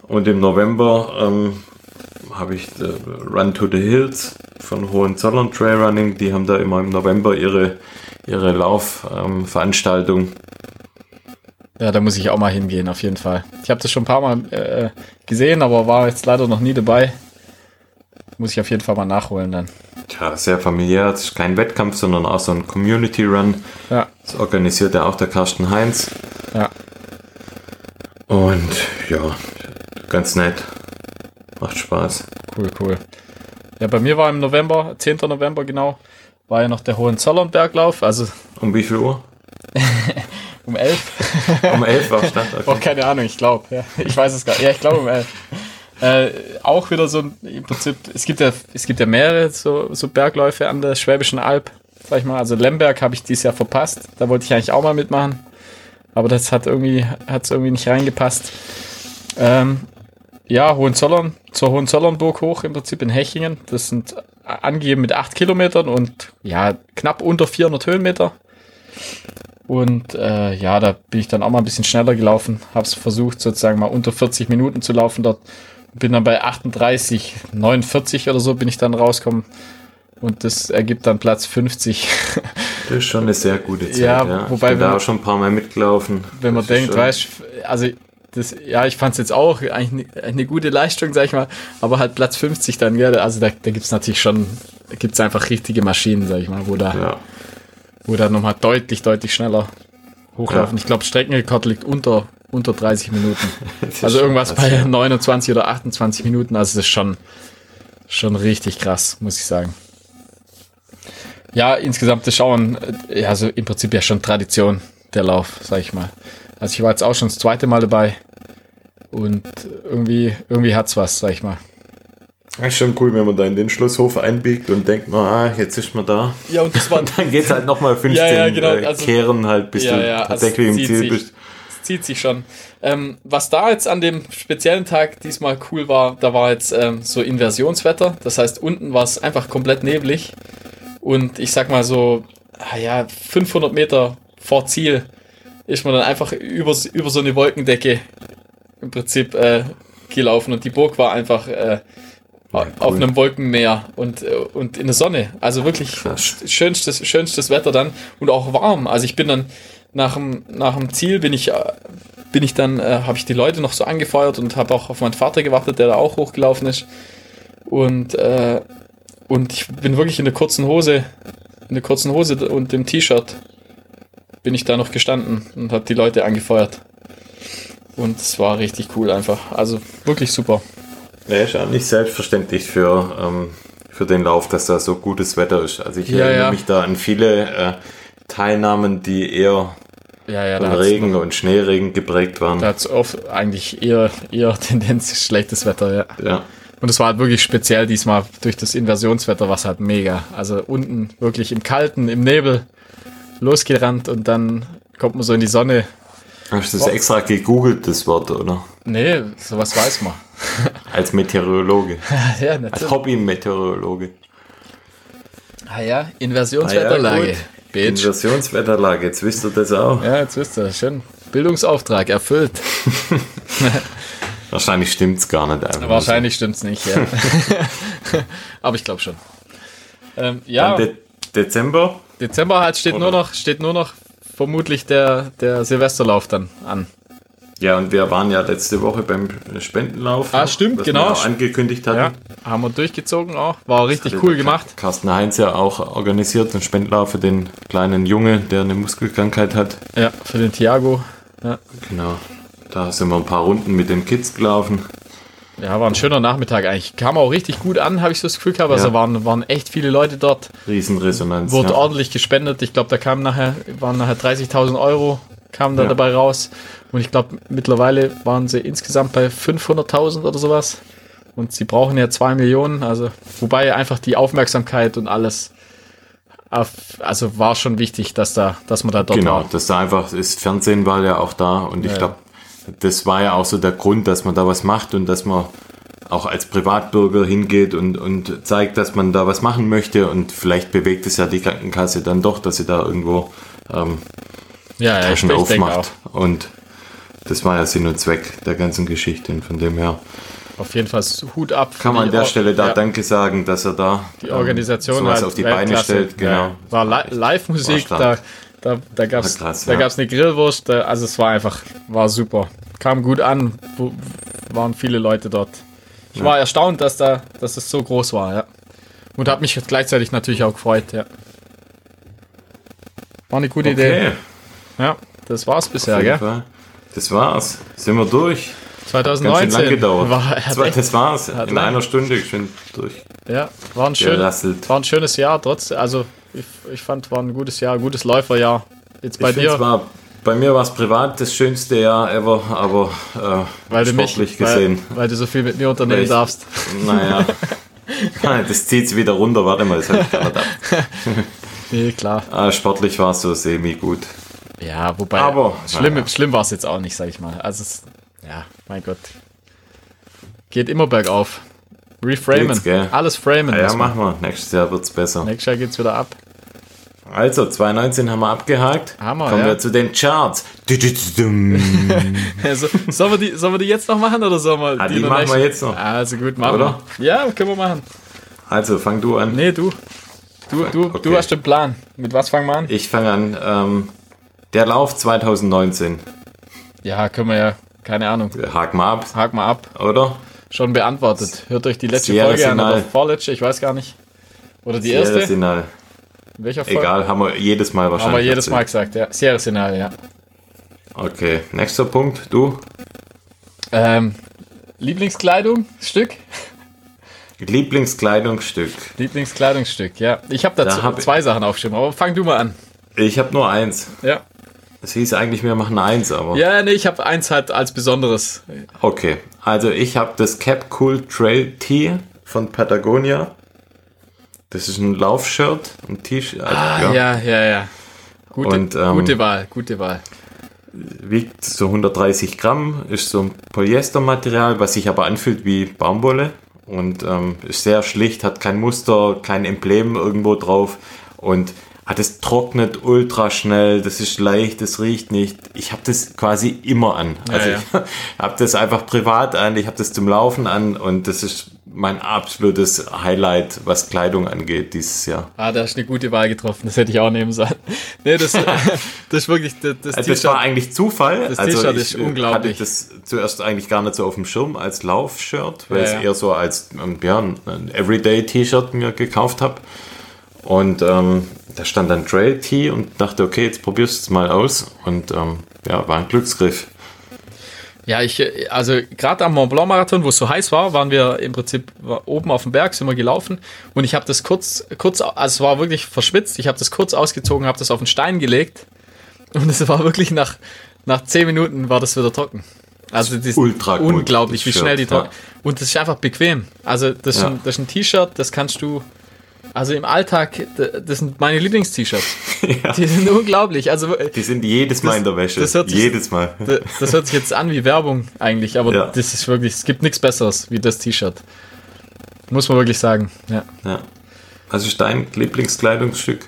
Und im November ähm, habe ich äh, Run to the Hills von Hohenzollern Trail Running. Die haben da immer im November ihre, ihre Laufveranstaltung. Ähm, ja, da muss ich auch mal hingehen, auf jeden Fall. Ich habe das schon ein paar Mal äh, gesehen, aber war jetzt leider noch nie dabei. Muss ich auf jeden Fall mal nachholen dann. Tja, sehr familiär. Es ist kein Wettkampf, sondern auch so ein Community Run. Ja, Das organisiert ja auch der Carsten Heinz. ja. Und ja, ganz nett. Macht Spaß. Cool, cool. Ja, bei mir war im November, 10. November genau, war ja noch der Hohenzollern-Berglauf, also Um wie viel Uhr? um 11. Um 11 war Start. Oh, Okay. keine Ahnung, ich glaube. Ja. Ich weiß es gar nicht. Ja, ich glaube um 11. Äh, auch wieder so ein, im Prinzip, es gibt ja, es gibt ja mehrere so, so Bergläufe an der Schwäbischen Alb, sag ich mal. Also Lemberg habe ich dieses Jahr verpasst. Da wollte ich eigentlich auch mal mitmachen. Aber das hat irgendwie, hat irgendwie nicht reingepasst. Ähm, ja, Hohenzollern zur Hohenzollernburg hoch, im Prinzip in Hechingen. Das sind angegeben mit 8 Kilometern und ja, knapp unter 400 Höhenmeter. Und äh, ja, da bin ich dann auch mal ein bisschen schneller gelaufen. Habe es versucht, sozusagen mal unter 40 Minuten zu laufen dort. Bin dann bei 38, 49 oder so bin ich dann rausgekommen. Und das ergibt dann Platz 50. Das ist schon eine sehr gute Zeit. Ja, Ja, wobei ich bin da auch schon ein paar Mal mitgelaufen. wenn man denkt, schon- weißt also das, ja, ich fand es jetzt auch eigentlich eine, eine gute Leistung, sag ich mal, aber halt Platz 50 dann, gell, also da, da gibt es natürlich schon, gibt es einfach richtige Maschinen, sag ich mal, wo da, Ja, wo da nochmal deutlich, deutlich schneller hochlaufen. Ich glaube, Streckenrekord liegt unter, unter 30 Minuten. Also irgendwas krass, bei ja. 29 oder 28 Minuten, also das ist schon, schon richtig krass, muss ich sagen. Ja, insgesamt das Schauen, äh, ja, also im Prinzip ja schon Tradition, der Lauf, sag ich mal. Also ich war jetzt auch schon das zweite Mal dabei und irgendwie, irgendwie hat's was, sag ich mal. Das ist schon cool, wenn man da in den Schlusshof einbiegt und denkt, na, ah, jetzt ist man da. Ja, und das war, Dann geht's halt nochmal 15 Ja, ja, genau, äh, also- Kehren halt, bis Ja, du ja, also tatsächlich im zieht Ziel sich. bist. Es zieht sich schon. Ähm, was da jetzt an dem speziellen Tag diesmal cool war, da war jetzt ähm, so Inversionswetter. Das heißt, unten war es einfach komplett neblig. Und ich sag mal so, ah ja, 500 Meter vor Ziel ist man dann einfach über, über so eine Wolkendecke im Prinzip äh, gelaufen. Und die Burg war einfach äh, Ja, auf cool. einem Wolkenmeer und, äh, und in der Sonne. Also wirklich Krass. schönstes, schönstes Wetter dann und auch warm. Also ich bin dann nach dem, nach dem Ziel bin ich, äh, bin ich dann, äh, habe ich die Leute noch so angefeuert und habe auch auf meinen Vater gewartet, der da auch hochgelaufen ist. Und, äh, und ich bin wirklich in der kurzen Hose, in der kurzen Hose und dem T-Shirt bin ich da noch gestanden und habe die Leute angefeuert. Und es war richtig cool einfach. Also wirklich super. Ja, ist auch nicht selbstverständlich für, ähm, für den Lauf, dass da so gutes Wetter ist. Also ich Ja, erinnere ja. mich da an viele äh, Teilnahmen, die eher Ja, ja, von Regen und Schneeregen geprägt waren. Da hat es oft eigentlich eher, eher Tendenz schlechtes Wetter, ja. Ja. Und es war halt wirklich speziell diesmal durch das Inversionswetter, was halt mega. Also unten wirklich im Kalten, im Nebel losgerannt und dann kommt man so in die Sonne. Hast du das extra gegoogelt, das Wort, oder? Nee, sowas weiß man. Als Meteorologe. ja, Als natürlich. Hobby-Meteorologe. Ah ja, Inversionswetterlage. gut. Bitch. Inversionswetterlage, jetzt wisst ihr das auch. Ja, jetzt wisst ihr, schön. Bildungsauftrag erfüllt. Wahrscheinlich stimmt's gar nicht einfach. Wahrscheinlich stimmt's nicht, ja. Aber ich glaube schon. Ähm, ja. Dann De Dezember. Dezember halt steht Oder? nur noch, steht nur noch vermutlich der, der Silvesterlauf dann an. Ja, und wir waren ja letzte Woche beim Spendenlauf. Ah, stimmt, was genau. Wir auch angekündigt hatten. Ja, haben wir durchgezogen auch. War richtig Hatte cool gemacht. Carsten Heinz ja auch organisiert, einen Spendenlauf für den kleinen Junge, der eine Muskelkrankheit hat. Ja, für den Thiago. Ja, Genau. Da sind wir ein paar Runden mit den Kids gelaufen. Ja war ein schöner Nachmittag eigentlich. Kam auch richtig gut an, habe ich so das Gefühl gehabt. Also Ja. waren, waren echt viele Leute dort. Riesenresonanz. Wurde ja. ordentlich gespendet. Ich glaube, da kamen nachher, waren nachher 30.000 Euro kamen da Ja. dabei raus. Und ich glaube, mittlerweile waren sie insgesamt bei 500.000 oder sowas. Und sie brauchen ja zwei Millionen. Also, wobei einfach die Aufmerksamkeit und alles, also war schon wichtig, dass da, dass man da dort Genau, war. das da einfach, das Fernsehen war ja auch da und ich Ja. glaube, das war ja auch so der Grund, dass man da was macht und dass man auch als Privatbürger hingeht und, und zeigt, dass man da was machen möchte und vielleicht bewegt es ja die Krankenkasse dann doch, dass sie da irgendwo ähm, Ja, ja, Taschen aufmacht und das war ja Sinn und Zweck der ganzen Geschichte und von dem her Auf jeden Fall Hut ab. kann man an der Stelle da ja, Danke sagen, dass er da Die ähm, Organisation sowas halt auf die Beine Weltklasse. stellt. Genau. Ja, war Li Live-Musik, da. Da, da gab es da ja. gab's eine Grillwurst, da, also es war einfach, war super. Kam gut an, wo, waren viele Leute dort. Ich war erstaunt, dass da, dass es so groß war, ja. Und hat mich gleichzeitig natürlich auch gefreut, ja. War eine gute Idee. Okay, Ja, das war's bisher, auf jeden gell? Fall. Das war's. Sind wir durch. Ganz 2019 schön lang gedauert. war, das, war's. In lang- einer Stunde schön durch. ja, war ein, schön, war ein schönes Jahr, trotz, also ich, ich fand, war ein gutes Jahr, gutes Läuferjahr. Jetzt bei ich dir. War, bei mir war es privat das schönste Jahr ever, aber äh, Weil du mich, sportlich weil, gesehen. weil du so viel mit mir unternehmen ich- darfst. Naja. das zieht sie wieder runter. Warte mal, das hab ich gar nicht. Nee, klar. Ah, sportlich war es so semi-gut. Ja, wobei, Aber, schlimm, naja. schlimm war es jetzt auch nicht, sag ich mal. Also, es, ja, mein Gott. Geht immer bergauf. Reframen. Alles framen. Ah, ja, man. machen wir. Nächstes Jahr wird's besser. Nächstes Jahr geht's wieder ab. Also, 2019 haben wir abgehakt. Haben wir, Kommen ja. wir zu den Charts. Also, sollen, wir die, sollen wir die jetzt noch machen oder sollen wir Ah, die der machen wir jetzt noch. Also gut, machen Oder? wir. Ja, können wir machen. Also, fang du an. Nee, du. Du, du, Okay. du hast den Plan. Mit was fangen wir an? Ich fange an. Ähm, der Lauf 2019. Ja, können wir ja. Keine Ahnung. Haken wir ab, Hak mal ab. oder? Schon beantwortet. Hört euch die letzte Sierra Folge an oder vorletzte, ich weiß gar nicht. Oder die Sierra erste? Sinal. In welcher Folge? Egal, haben wir jedes Mal wahrscheinlich. Haben wir jedes. Mal gesagt, ja. Sierra Sinal, ja. Okay, nächster Punkt. Du? Ähm, Lieblingskleidung, Stück? Lieblingskleidungsstück. Lieblingskleidungsstück, ja. Ich habe Da dazu hab ich- zwei Sachen aufgeschrieben, aber fang du mal an. Ich habe nur eins. Ja. Es hieß eigentlich, wir machen eins, aber. Ja, nee, ich habe eins halt als besonderes. Okay, also ich habe das Cap Cool Trail Tee von Patagonia. Das ist ein Laufshirt, ein T-Shirt. Ah, ja, ja, ja. Gute, Und, ähm, gute Wahl, gute Wahl. Wiegt so 130 Gramm, ist so ein Polyestermaterial, was sich aber anfühlt wie Baumwolle. Und ähm, ist sehr schlicht, hat kein Muster, kein Emblem irgendwo drauf. Und ah, das trocknet ultra schnell, das ist leicht, das riecht nicht. Ich habe das quasi immer an. Ja, Also ja. ich habe das einfach privat an, ich habe das zum Laufen an und das ist mein absolutes Highlight, was Kleidung angeht dieses Jahr. Ah, da hast du eine gute Wahl getroffen. Das hätte ich auch nehmen sollen. Nee, das, das ist wirklich das, das Also das war T-Shirt. eigentlich Zufall. Das also T-Shirt ist äh, unglaublich. Hatte das zuerst eigentlich gar nicht so auf dem Schirm als Laufshirt, weil Ja, ich ja. es eher so als ähm, ja, ein Everyday-T-Shirt mir gekauft habe. Und ähm, da stand dann Trail Tee und dachte, okay, jetzt probierst du es mal aus. Und ähm, ja, war ein Glücksgriff. Ja, ich, äh, also gerade am Mont Blanc Marathon, wo es so heiß war, waren wir im Prinzip oben auf dem Berg, sind wir gelaufen und ich habe das kurz, kurz, also es war wirklich verschwitzt, ich habe das kurz ausgezogen, habe das auf den Stein gelegt und es war wirklich nach, nach zehn Minuten war das wieder trocken. Also das ist ultra gut, unglaublich, das wie schnell die trocken. Und das ist einfach bequem. Also das ist, Ja. ein, das ist ein T-Shirt, das kannst du, also im Alltag, das sind meine Lieblings-T-Shirts. Ja. Die sind unglaublich. Also Die sind jedes Mal Das- in der Wäsche. das hört sich- jedes Mal. D- Das hört sich jetzt an wie Werbung eigentlich, aber Ja. das ist wirklich, es gibt nichts Besseres wie das T-Shirt. Muss man wirklich sagen. Ja, Ja. Also ist dein Lieblingskleidungsstück?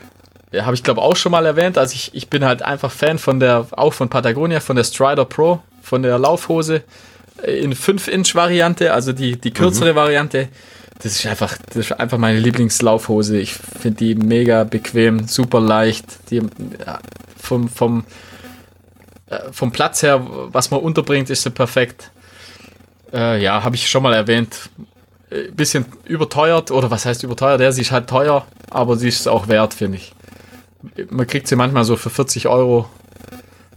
ja habe ich glaube auch schon mal erwähnt. Also ich, ich bin halt einfach Fan von der, auch von Patagonia, von der Strider Pro, von der Laufhose äh, in 5-Inch-Variante, also die, die kürzere Variante. Das ist einfach, das ist einfach meine Lieblingslaufhose. Ich finde die mega bequem, super leicht. Die, ja, vom, vom, äh, vom Platz her, was man unterbringt, ist sie perfekt. Äh, ja, habe ich schon mal erwähnt. Äh, Bisschen überteuert, oder was heißt überteuert? Ja, sie ist halt teuer, aber sie ist auch wert, finde ich. Man kriegt sie manchmal so für 40 Euro.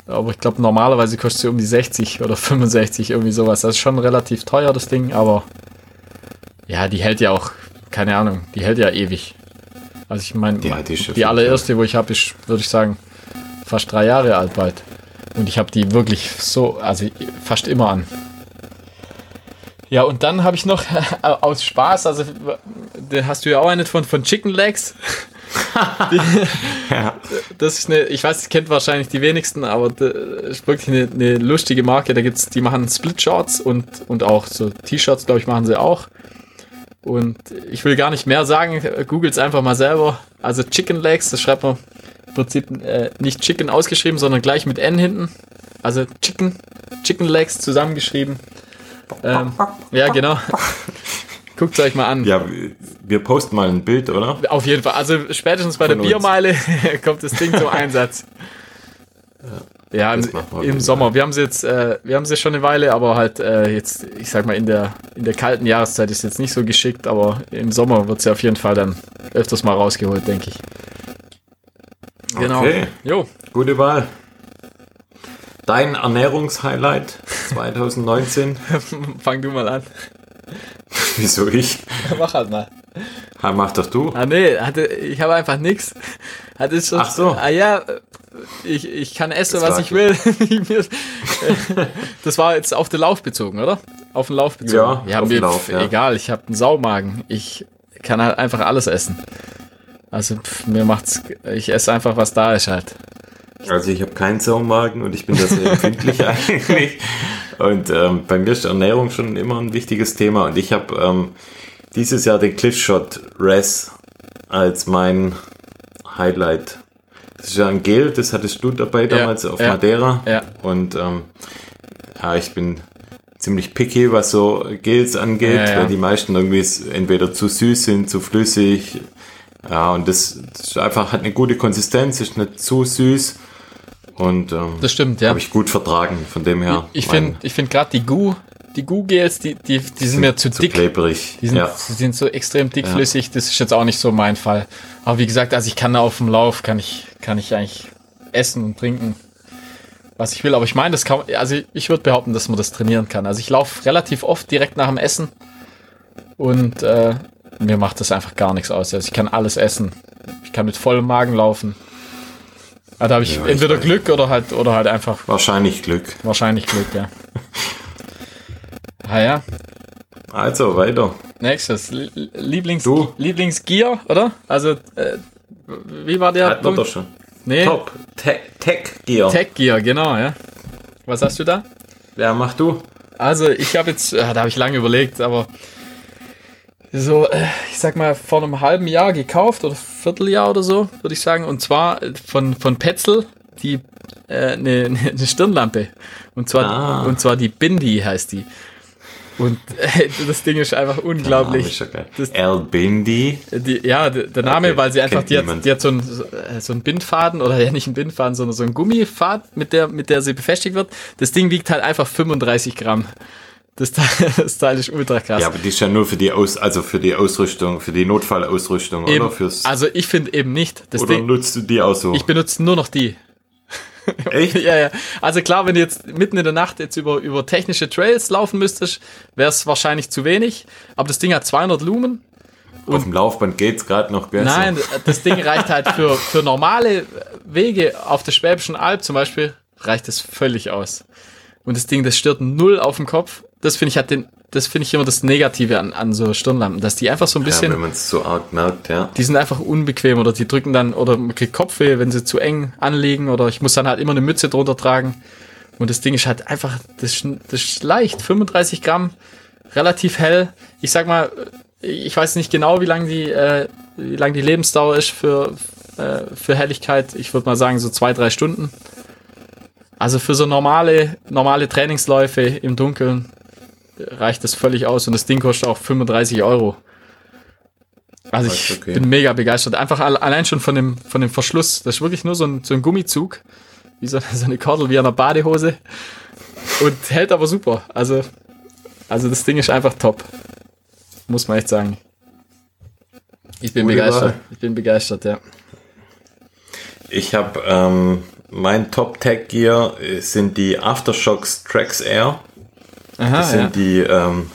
Aber ich glaube, normalerweise kostet sie um die 60 oder 65, irgendwie sowas. Das ist schon relativ teuer, das Ding, aber ja, die hält ja auch, keine Ahnung, die hält ja ewig. Also ich meine, die die jeden allererste, wo ich habe, ist, würde ich sagen, fast drei Jahre alt bald. Und ich habe die wirklich so, also fast immer an. Ja, und dann habe ich noch aus Spaß, also hast du ja auch eine von, von Chicken Legs. Ja. Das ist eine, ich weiß, das kennt wahrscheinlich die wenigsten, aber das ist wirklich eine, eine lustige Marke. Da gibt's, die machen Split Shorts und, und auch so T-Shirts, glaube ich, machen sie auch. Und ich will gar nicht mehr sagen, googles einfach mal selber. Also Chicken Legs, das schreibt man im Prinzip äh, nicht Chicken ausgeschrieben, sondern gleich mit N hinten. Also Chicken, Chicken Legs zusammengeschrieben. Ähm, ja, genau. Guckt euch mal an. ja, wir posten mal ein Bild, oder? Auf jeden Fall. Also spätestens bei der Von uns. Biermeile kommt das Ding zum Einsatz. Ja, im, im Sommer. Wir haben sie jetzt, äh, wir haben sie schon eine Weile, aber halt äh, jetzt, ich sag mal, in der, in der kalten Jahreszeit ist jetzt nicht so geschickt, aber im Sommer wird sie auf jeden Fall dann öfters mal rausgeholt, denke ich. Genau. Okay. Jo, Gute Wahl. Dein Ernährungshighlight 2019? fang du mal an. Wieso ich? Mach halt mal. Ha, mach doch du. Ah nee, hatte, ich habe einfach nix. Hatte schon, Ach so. Ah ja, ich, ich kann essen, Das was ich will. das war jetzt auf den Lauf bezogen, oder? Auf den Lauf bezogen. Ja, auf mir, den Lauf, ja. Egal, ich habe einen Saumagen. Ich kann halt einfach alles essen. Also pff, mir macht's, ich esse einfach, was da ist halt. Also ich habe keinen Saumagen und ich bin da sehr empfindlich eigentlich. Und ähm, bei mir ist Ernährung schon immer ein wichtiges Thema. Und ich habe ähm, dieses Jahr den Cliffshot Res als mein Highlight. Das ist ja ein Gel, das hattest du dabei damals auf ja, Madeira. ja. Und ähm, ja, ich bin ziemlich picky, was so Gels angeht, Ja, ja. weil die meisten irgendwie entweder zu süß sind, zu flüssig. Ja, und das, das ist einfach hat eine gute Konsistenz, ist nicht zu süß. Und ähm, Das stimmt, ja. habe ich gut vertragen, von dem her. Ich finde ich find gerade die Gu, die Gu-Gels, die, die, die sind mir zu zu dick. klebrig. Die sind, ja. die sind so extrem dickflüssig, das ist jetzt auch nicht so mein Fall. Aber wie gesagt, also ich kann auf dem Lauf, kann ich, kann ich eigentlich essen und trinken, was ich will. Aber ich meine, das kann, also ich würde behaupten, dass man das trainieren kann. Also ich laufe relativ oft direkt nach dem Essen und äh, mir macht das einfach gar nichts aus. Also ich kann alles essen. Ich kann mit vollem Magen laufen. Ah, da habe ich Ja, ich entweder weiß. Glück oder halt, oder halt einfach Wahrscheinlich Glück. wahrscheinlich Glück, ja. Ah ja, Also weiter. Nächstes. Lieblings Du? Lieblingsgear, oder? Also, äh, wie war der wir Punkt? doch schon. Nee, Top. Te Tech Gear. Tech Gear, genau, ja. Was hast du da? Ja, mach du. Also, ich habe jetzt, äh, da habe ich lange überlegt, aber so, äh, ich sag mal, vor einem halben Jahr gekauft oder Vierteljahr oder so, würde ich sagen. Und zwar äh, von, von Petzl die äh, eine, eine Stirnlampe. Und zwar, Ah. und zwar die Bindi heißt die. Und äh, das Ding ist einfach unglaublich. ist ja geil. Das- El Bindi. Die, ja, der Name, Okay, weil sie einfach, die hat, die hat so einen, so, äh, so einen Bindfaden oder ja nicht einen Bindfaden, sondern so einen Gummifaden, mit der, mit der sie befestigt wird. Das Ding wiegt halt einfach 35 Gramm. Das Teil, das Teil ist ultra krass. Ja, aber die ist ja nur für die Aus, also für die Ausrüstung, für die Notfallausrüstung, Eben, oder? Fürs, also ich finde eben nicht. Das oder Ding, nutzt du die auch so? ich benutze nur noch die. Echt? Ja, ja. Also klar, wenn du jetzt mitten in der Nacht jetzt über, über technische Trails laufen müsstest, wäre es wahrscheinlich zu wenig. Aber das Ding hat 200 Lumen. Auf dem Laufband geht's gerade noch, gell? Nein, das Ding reicht halt für, für normale Wege auf der Schwäbischen Alb zum Beispiel, reicht es völlig aus. Und das Ding, das stört null auf dem Kopf. Das finde ich hat den, das finde ich immer das Negative an, an so Stirnlampen, dass die einfach so ein Ja, bisschen, wenn man es so arg merkt, ja. die sind einfach unbequem oder die drücken dann, oder man kriegt Kopfweh, wenn sie zu eng anliegen oder ich muss dann halt immer eine Mütze drunter tragen. Und das Ding ist halt einfach, das, ist- das ist leicht, 35 Gramm, relativ hell. Ich sag mal, ich weiß nicht genau, wie lang die, äh, wie lang die Lebensdauer ist für, äh, für Helligkeit. Ich würde mal sagen, so zwei, drei Stunden. Also für so normale, normale Trainingsläufe im Dunkeln reicht das völlig aus und das Ding kostet auch 35 Euro. Also ich okay. bin mega begeistert. Einfach alle- allein schon von dem, von dem Verschluss. Das ist wirklich nur so ein, so ein Gummizug. Wie so, so eine Kordel wie an einer Badehose. Und hält aber super. Also, also das Ding ist einfach top. Muss man echt sagen. Ich bin Gute begeistert. Wahl. Ich bin begeistert, ja. Ich habe ähm, mein Top Tech Gear sind die Aftershocks Trax Air. Aha, Das sind die, ähm,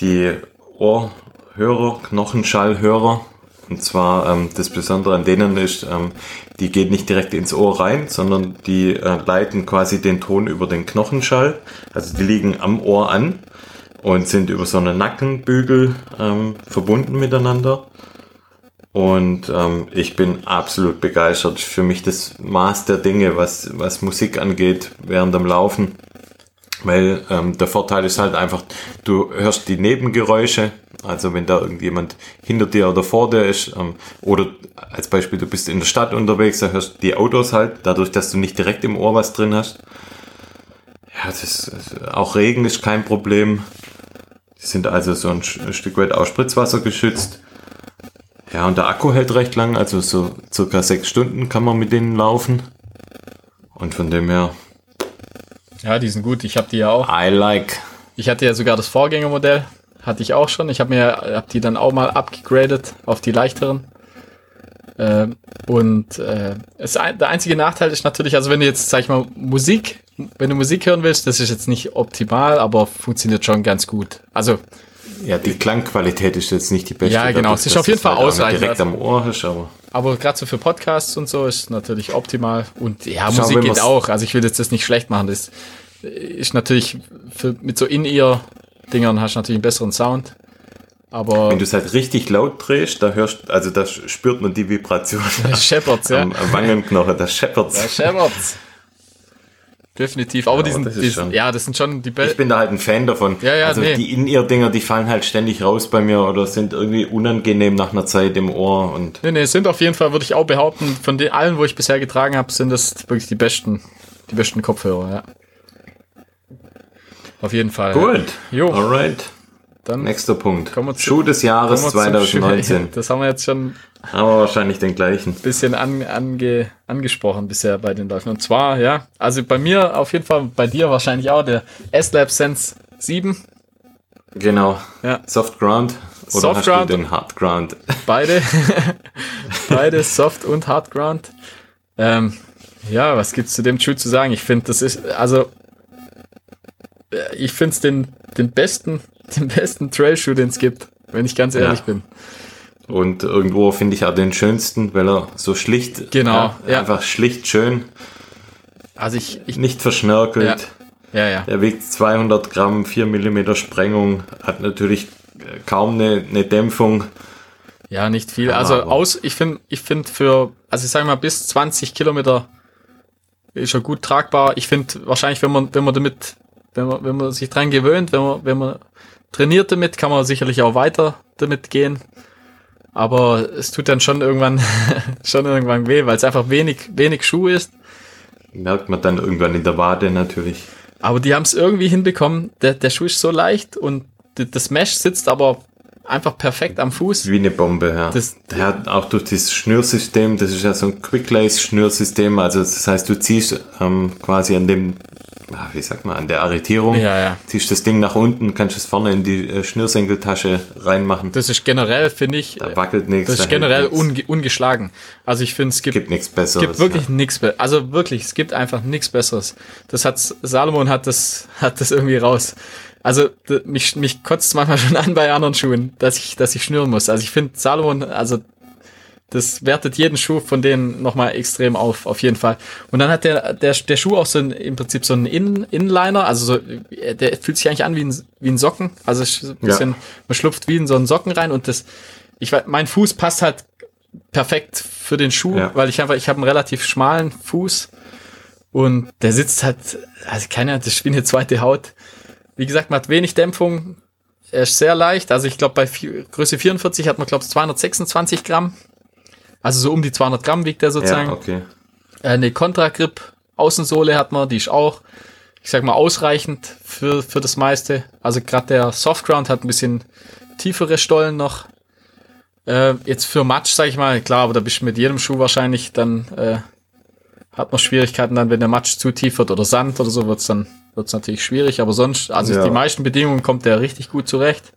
die Ohrhörer, Knochenschallhörer. Und zwar ähm, das Besondere an denen ist, ähm, die geht nicht direkt ins Ohr rein, sondern die äh, leiten quasi den Ton über den Knochenschall. Also die liegen am Ohr an und sind über so einen Nackenbügel ähm, verbunden miteinander. Und ähm, ich bin absolut begeistert. Für mich das Maß der Dinge, was, was Musik angeht, während dem Laufen. Weil ähm, der Vorteil ist halt einfach, du hörst die Nebengeräusche, also wenn da irgendjemand hinter dir oder vor dir ist, ähm, oder als Beispiel, du bist in der Stadt unterwegs, da hörst du die Autos halt, dadurch, dass du nicht direkt im Ohr was drin hast. Ja, das ist, auch Regen ist kein Problem. Die sind also so ein, Stück weit auch Spritzwasser geschützt. Ja, und der Akku hält recht lang, also so circa sechs Stunden kann man mit denen laufen. Und von dem her, Ja, die sind gut. Ich habe die ja auch. I like. Ich hatte ja sogar das Vorgängermodell. Hatte ich auch schon. Ich habe mir hab die dann auch mal abgegradet auf die leichteren. Ähm, und äh, es, der einzige Nachteil ist natürlich, also wenn du jetzt, sag ich mal, Musik, wenn du Musik hören willst, das ist jetzt nicht optimal, aber funktioniert schon ganz gut. Also Ja, die Klangqualität ist jetzt nicht die beste. Ja, genau. Es ist auf jeden halt Fall nicht ausreichend. direkt am Ohr hast, aber Aber gerade so für Podcasts und so ist natürlich optimal. Und ja, Schau, Musik geht auch. Also ich will jetzt das nicht schlecht machen. Das ist natürlich für, mit so In-Ear-Dingern hast du natürlich einen besseren Sound. Aber wenn du es halt richtig laut drehst, da hörst, also da spürt man die Vibration Shepherds, ja. am, am Wangenknochen, das scheppert's. Ja, Shepherds. Definitiv. Aber Ja, die sind, das die, schon- ja, das sind schon die Ich besten. bin da halt ein Fan davon. Ja, ja, also nee. die In-Ear-Dinger, die fallen halt ständig raus bei mir oder sind irgendwie unangenehm nach einer Zeit im Ohr und Nee, nee, sind auf jeden Fall, würde ich auch behaupten, von den allen, wo ich bisher getragen habe, sind das wirklich die besten, die besten Kopfhörer, ja. Auf jeden Fall. gut. Jo. Alright. Dann Nächster Punkt. Zu- Schuh des Jahres kommen wir zum 2019. Schuh. Das haben wir jetzt schon Haben wir wahrscheinlich den gleichen. bisschen an, ange, angesprochen bisher bei den Läufen. Und zwar, ja, also bei mir auf jeden Fall, bei dir wahrscheinlich auch, der S-Lab Sense 7. Genau. Ja. Soft Ground. Oder Soft hast Ground. du den Hard Ground? Beide. Beide Soft und Hard Ground. Ähm, ja, was gibt's zu dem Schuh zu sagen? Ich finde, das ist, also, äh, ich finde es den, den besten, den besten Trail-Schuh, den es gibt, wenn ich ganz ehrlich Ja. bin. Und irgendwo finde ich auch den schönsten, weil er so schlicht, Genau, ja. einfach schlicht schön, Also ich, ich, nicht verschnörkelt. ja, ja. Er wiegt 200 Gramm, 4 Millimeter Sprengung, hat natürlich kaum eine, eine Dämpfung. Ja, nicht viel. Ja, also aber- aus, ich finde, ich finde für, also ich sage mal, bis 20 Kilometer ist er gut tragbar. Ich finde wahrscheinlich, wenn man, wenn man damit, wenn man, wenn man sich dran gewöhnt, wenn man, wenn man trainiert damit, kann man sicherlich auch weiter damit gehen. Aber es tut dann schon irgendwann, schon irgendwann weh, weil es einfach wenig, wenig Schuh ist. Merkt man dann irgendwann in der Wade natürlich. Aber die haben es irgendwie hinbekommen. Der, der Schuh ist so leicht und das Mesh sitzt aber einfach perfekt am Fuß. Wie eine Bombe, ja. Das- Der hat auch durch dieses Schnürsystem, das ist ja so ein Quick-Lace-Schnürsystem, also das heißt, du ziehst ähm, quasi an dem, wie sagt man, an der Arretierung, Ja, ja. ziehst das Ding nach unten, kannst es vorne in die äh, Schnürsenkeltasche reinmachen. Das ist generell, finde ich, Da wackelt nichts. Das da ist generell unge ungeschlagen. Also ich finde, es gibt, gibt nichts Besseres. gibt wirklich nichts Besseres. Also wirklich, es gibt einfach nichts Besseres. Das hat Salomon hat das hat das irgendwie raus. Also mich mich kotzt es manchmal schon an bei anderen Schuhen, dass ich dass ich schnüren muss. Also ich finde Salomon, also das wertet jeden Schuh von denen nochmal extrem auf, auf jeden Fall. Und dann hat der, der, der Schuh auch so ein, im Prinzip so einen In Inliner, also so, der fühlt sich eigentlich an wie ein, wie ein Socken. Also ein bisschen, Ja. man schlupft wie in so einen Socken rein und das, ich weiß, mein Fuß passt halt perfekt für den Schuh, Ja. weil ich einfach, ich habe einen relativ schmalen Fuß und der sitzt halt, also keine Ahnung, das ist wie eine zweite Haut. Wie gesagt, man hat wenig Dämpfung, er ist sehr leicht, also ich glaube bei Größe 44 hat man glaube ich 226 Gramm, also so um die 200 Gramm wiegt er sozusagen. Ja, okay. Äh, Eine Contra-Grip Außensohle hat man, die ist auch, ich sag mal, ausreichend für, für das meiste. Also gerade der Softground hat ein bisschen tiefere Stollen noch. Äh, jetzt für Matsch, sag ich mal, klar, aber da bist du mit jedem Schuh wahrscheinlich dann, äh, hat man Schwierigkeiten dann, wenn der Matsch zu tief wird oder Sand oder so, wird's dann wird's natürlich schwierig. Aber sonst, also Ja. die meisten Bedingungen kommt der richtig gut zurecht.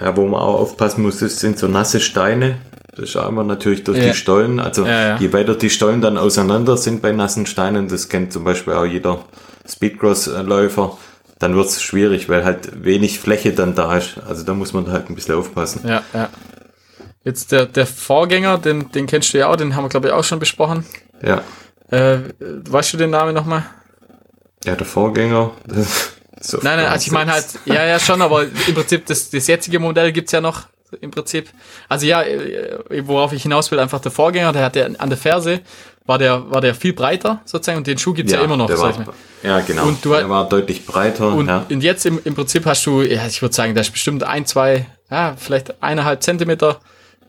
Ja, wo man auch aufpassen muss, das sind so nasse Steine. Das auch immer natürlich durch Ja. die Stollen. Also Ja, ja. je weiter die Stollen dann auseinander sind bei nassen Steinen, das kennt zum Beispiel auch jeder Speedcross-Läufer, dann wird es schwierig, weil halt wenig Fläche dann da ist. Also da muss man halt ein bisschen aufpassen. Ja, ja. Jetzt der, der Vorgänger, den, den kennst du ja auch, den haben wir, glaube ich, auch schon besprochen. Ja, Äh, weißt du den Namen nochmal? ja der Vorgänger. Das, so Nein, nein, also ich meine halt, ja, ja, schon, aber im Prinzip, das, das jetzige Modell gibt's ja noch, im Prinzip. Also ja, äh, worauf ich hinaus will, einfach der Vorgänger, der hat ja an der Ferse, war der, war der viel breiter, sozusagen, und den Schuh gibt's ja, immer noch, der war. Ja, genau. Und du- der war deutlich breiter. Und, ja. und jetzt im, im Prinzip hast du, ja, ich würde sagen, der ist bestimmt ein, zwei, ja, vielleicht eineinhalb Zentimeter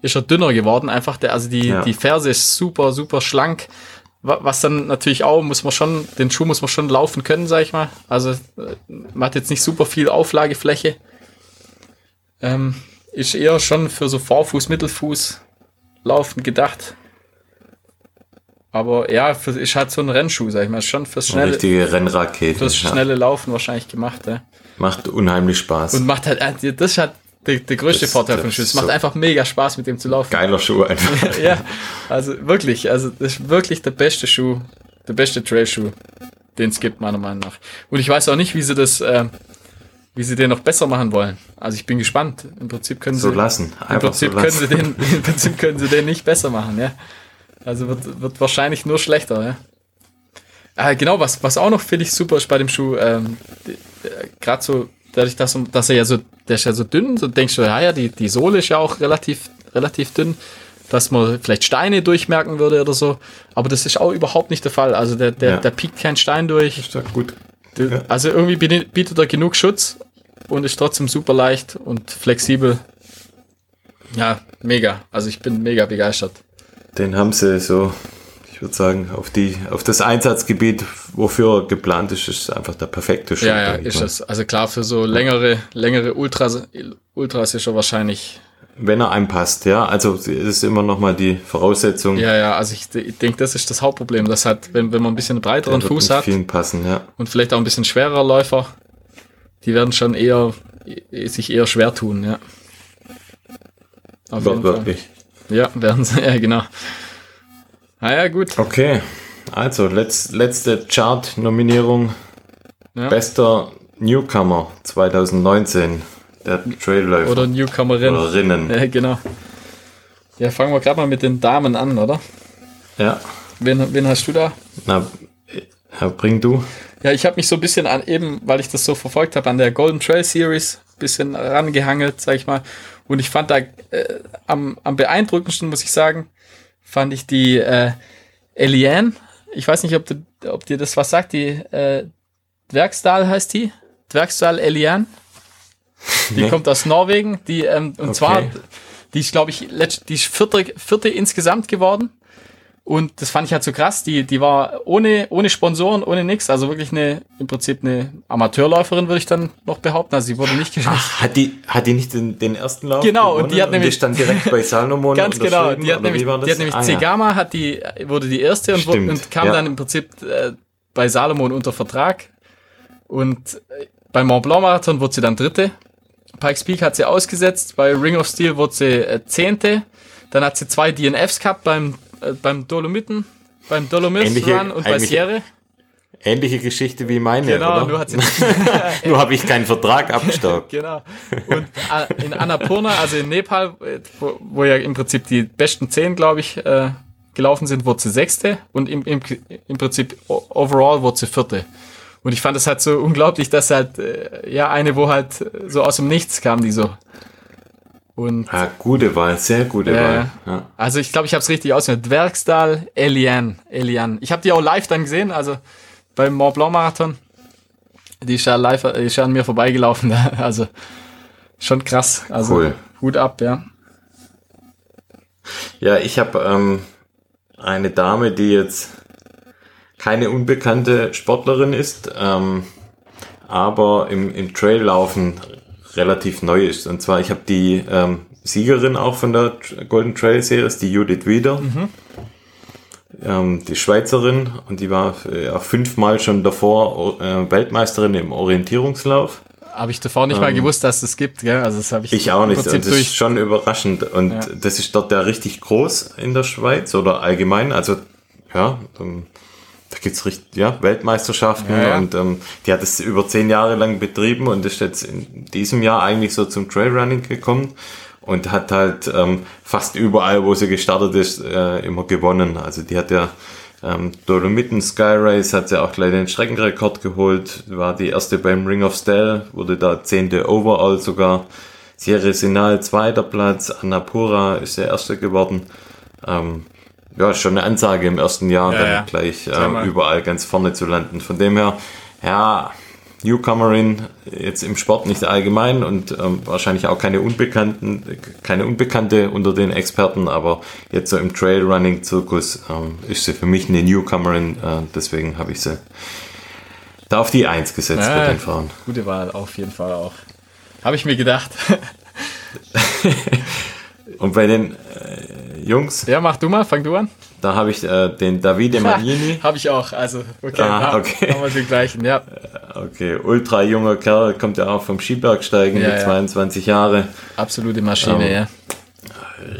ist er dünner geworden, einfach der, also die, Ja. die Ferse ist super, super schlank. Wa- Was dann natürlich auch, muss man schon, den Schuh muss man schon laufen können, sag ich mal. Also äh, man hat jetzt nicht super viel Auflagefläche. Ähm, ist eher schon für so Vorfuß, Mittelfuß laufen gedacht. Aber ja, für, ist halt so ein Rennschuh, sag ich mal. Schon fürs Eine schnelle, richtige Rennrakete. fürs ja. schnelle Laufen wahrscheinlich gemacht, ja. Macht unheimlich Spaß. Und macht halt, äh, das ist halt der, der größte Das- Vorteil von das Schuh. Es macht so- einfach mega Spaß, mit dem zu laufen. Geiler Schuh einfach. ja, also wirklich, also das ist wirklich der beste Schuh, der beste Trailschuh, den es gibt, meiner Meinung nach. Und ich weiß auch nicht, wie sie das, äh, wie sie den noch besser machen wollen. Also ich bin gespannt. Im Prinzip können So sie, lassen. im Einfach so Prinzip können sie lassen. den, im Prinzip können sie den nicht besser machen, ja. Also wird, wird wahrscheinlich nur schlechter, ja. Äh, genau, was, was auch noch finde ich super ist bei dem Schuh, ähm, gerade so, dadurch, dass, dass er ja so, der ist ja so dünn, so denkst du, ja, ja, die, die Sohle ist ja auch relativ, relativ dünn. dass man vielleicht Steine durchmerken würde oder so. Aber das ist auch überhaupt nicht der Fall. Also der, der, Ja. der piekt keinen Stein durch. Ist ja gut. Der- Also irgendwie bietet er genug Schutz und ist trotzdem super leicht und flexibel. Ja, mega. Also ich bin mega begeistert. Den haben sie so, ich würde sagen, auf die, auf das Einsatzgebiet, wofür er geplant ist, ist einfach der perfekte Shot. Ja, ja, ist das. Also klar, für so längere, längere Ultras, Ultras ist er wahrscheinlich. Wenn er einem passt, ja. Also es ist immer noch mal die Voraussetzung. Ja, ja, also ich, ich denke, das ist das Hauptproblem. Das hat, wenn, wenn man ein bisschen breiteren Fuß hat vielen passen, ja. und vielleicht auch ein bisschen schwerer Läufer, die werden schon eher sich eher schwer tun, ja. Auf jeden Fall. Wirklich. Ja, werden sie, ja, genau. Naja, gut. Okay, also letz, letzte Chart-Nominierung. Ja. Bester Newcomer 2019. Der Trailläufer. Oder Newcomerin. Oder Rinnen. Ja, genau. Ja, fangen wir gerade mal mit den Damen an, oder? Ja. Wen, wen hast du da? Na, Herr, bring du. Ja, ich habe mich so ein bisschen an eben, weil ich das so verfolgt habe, an der Golden Trail Series ein bisschen rangehangelt, sag ich mal. Und ich fand da äh, am, am beeindruckendsten, muss ich sagen, fand ich die äh, Eliane. Ich weiß nicht, ob, du, ob dir das was sagt. Die äh, Dwergsdal heißt die. Dwergsdal Eliane. Die Nee. kommt aus Norwegen. Die, ähm, und Okay. zwar, die ist, glaube ich, die ist vierte, vierte insgesamt geworden. Und das fand ich halt so krass. Die, die war ohne, ohne Sponsoren, ohne nix. Also wirklich eine, im Prinzip eine Amateurläuferin, würde ich dann noch behaupten. Also sie wurde nicht geschafft. Ach, hat die, hat die nicht den, den ersten Lauf Genau, und die hat gewonnen nämlich- ist dann direkt bei Salomon Ganz genau. Die hat nämlich, wie war das? die hat nämlich Ah. Zegama hat die, wurde die erste und, wurde, und kam ja. dann im Prinzip äh, bei Salomon unter Vertrag. Und äh, beim Mont Blanc Marathon wurde sie dann dritte. Pikes Peak hat sie ausgesetzt. Bei Ring of Steel wurde sie äh, zehnte. Dann hat sie zwei DNFs gehabt beim, äh, beim Dolomiten, beim Ähnliche- Run und bei Sierre. Ähnliche Geschichte wie meine, Genau, oder? nur nur habe ich keinen Vertrag abgestaubt. Genau. Und äh, in Annapurna, also in Nepal, wo, wo ja im Prinzip die besten zehn, glaube ich, äh, gelaufen sind, wurde sie sechste und im, im, im Prinzip overall wurde sie vierte. Und ich fand es halt so unglaublich, dass halt, äh, ja, eine, wo halt so aus dem Nichts kam, die so. Und Ah, gute Wahl, sehr gute Ja, Wahl. ja. Ja. also ich glaube, ich habe es richtig ausgehört. Dwergstal, Eliane, Eliane. Ich habe die auch live dann gesehen, also beim Mont Blanc Marathon. Die ist ja live, ist ja an mir vorbeigelaufen. Also schon krass. Also Cool. Hut ab, ja. Ja, ich habe ähm, eine Dame, die jetzt keine unbekannte Sportlerin ist, ähm, aber im, im Traillaufen relativ neu ist. Und zwar, ich habe die ähm, Siegerin auch von der Golden Trail Series, die Judith Wieder. Ähm, die Schweizerin und die war äh, auch fünfmal schon davor äh, Weltmeisterin im Orientierungslauf. Habe ich davor nicht mal gewusst, dass es das gibt, gell? Also das habe ich, Ähm. Ich auch nicht. Und das ist schon überraschend. Und Ja. das ist dort ja richtig groß in der Schweiz oder allgemein. Also, ja, ähm, da gibt's richtig, ja, Weltmeisterschaften Ja, ja. und ähm, die hat es über zehn Jahre lang betrieben und ist jetzt in diesem Jahr eigentlich so zum Trailrunning gekommen und hat halt ähm, fast überall, wo sie gestartet ist, äh, immer gewonnen. Also die hat ja ähm, Dolomiten Sky Race hat sie auch gleich den Streckenrekord geholt, war die erste beim Ring of Stell, wurde da zehnte Overall sogar. Sierra Sinal zweiter Platz, Annapura ist der erste geworden. Ähm, ja, schon eine Ansage im ersten Jahr, Ja, dann ja. gleich äh, überall ganz vorne zu landen. Von dem her, ja, Newcomerin jetzt im Sport nicht allgemein und ähm, wahrscheinlich auch keine Unbekannten, keine Unbekannte unter den Experten, aber jetzt so im Trailrunning-Zirkus ähm, ist sie für mich eine Newcomerin, äh, deswegen habe ich sie da auf die Eins gesetzt Ja, bei den Frauen. Gute Wahl, auf jeden Fall auch. Habe ich mir gedacht. Und bei den äh, Jungs, ja, mach du mal, fang du an. da habe ich äh, den Davide Magnini. Habe ich auch, also okay, Ah, okay. haben wir den gleichen, ja. Okay, ultra junger Kerl, kommt ja auch vom Skibergsteigen Ja, mit ja. 22 Jahre. Absolute Maschine, Ähm, ja.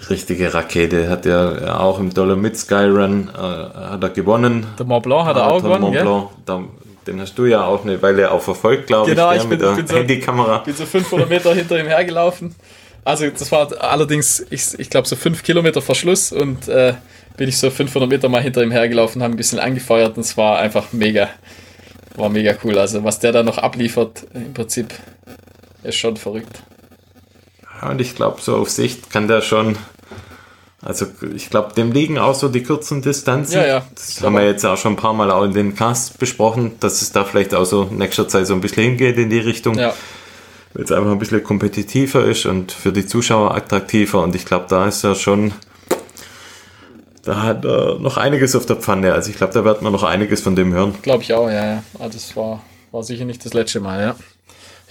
Richtige Rakete. Hat ja auch im Dolomit Skyrun äh, hat er gewonnen. Der Mont Blanc hat er auch gewonnen, Mont? Blanc. Da, den hast du ja auch eine Weile auch verfolgt, glaube Genau, ich, ich bin- mit der ich bin so- Handykamera. bin so 500 Meter hinter ihm hergelaufen. Also das war allerdings, ich, ich glaube, so 5 Kilometer Verschluss und äh, bin ich so 500 Meter mal hinter ihm hergelaufen, haben ein bisschen angefeuert und es war einfach mega, war mega cool. Also was der da noch abliefert, im Prinzip, ist schon verrückt. Ja, und ich glaube, so auf Sicht kann der schon Also ich glaube, dem liegen auch so die kurzen Distanzen. Ja, ja. Das haben wir jetzt auch schon ein paar Mal auch in den Cast besprochen, dass es da vielleicht auch so in nächster Zeit so ein bisschen hingeht in die Richtung, Ja, weil es einfach ein bisschen kompetitiver ist und für die Zuschauer attraktiver. Und ich glaube, da ist er schon, da hat er noch einiges auf der Pfanne. Also ich glaube, da wird man noch einiges von dem hören. glaube ich auch, ja, ja. Ah, das war, war sicher nicht das letzte Mal, ja.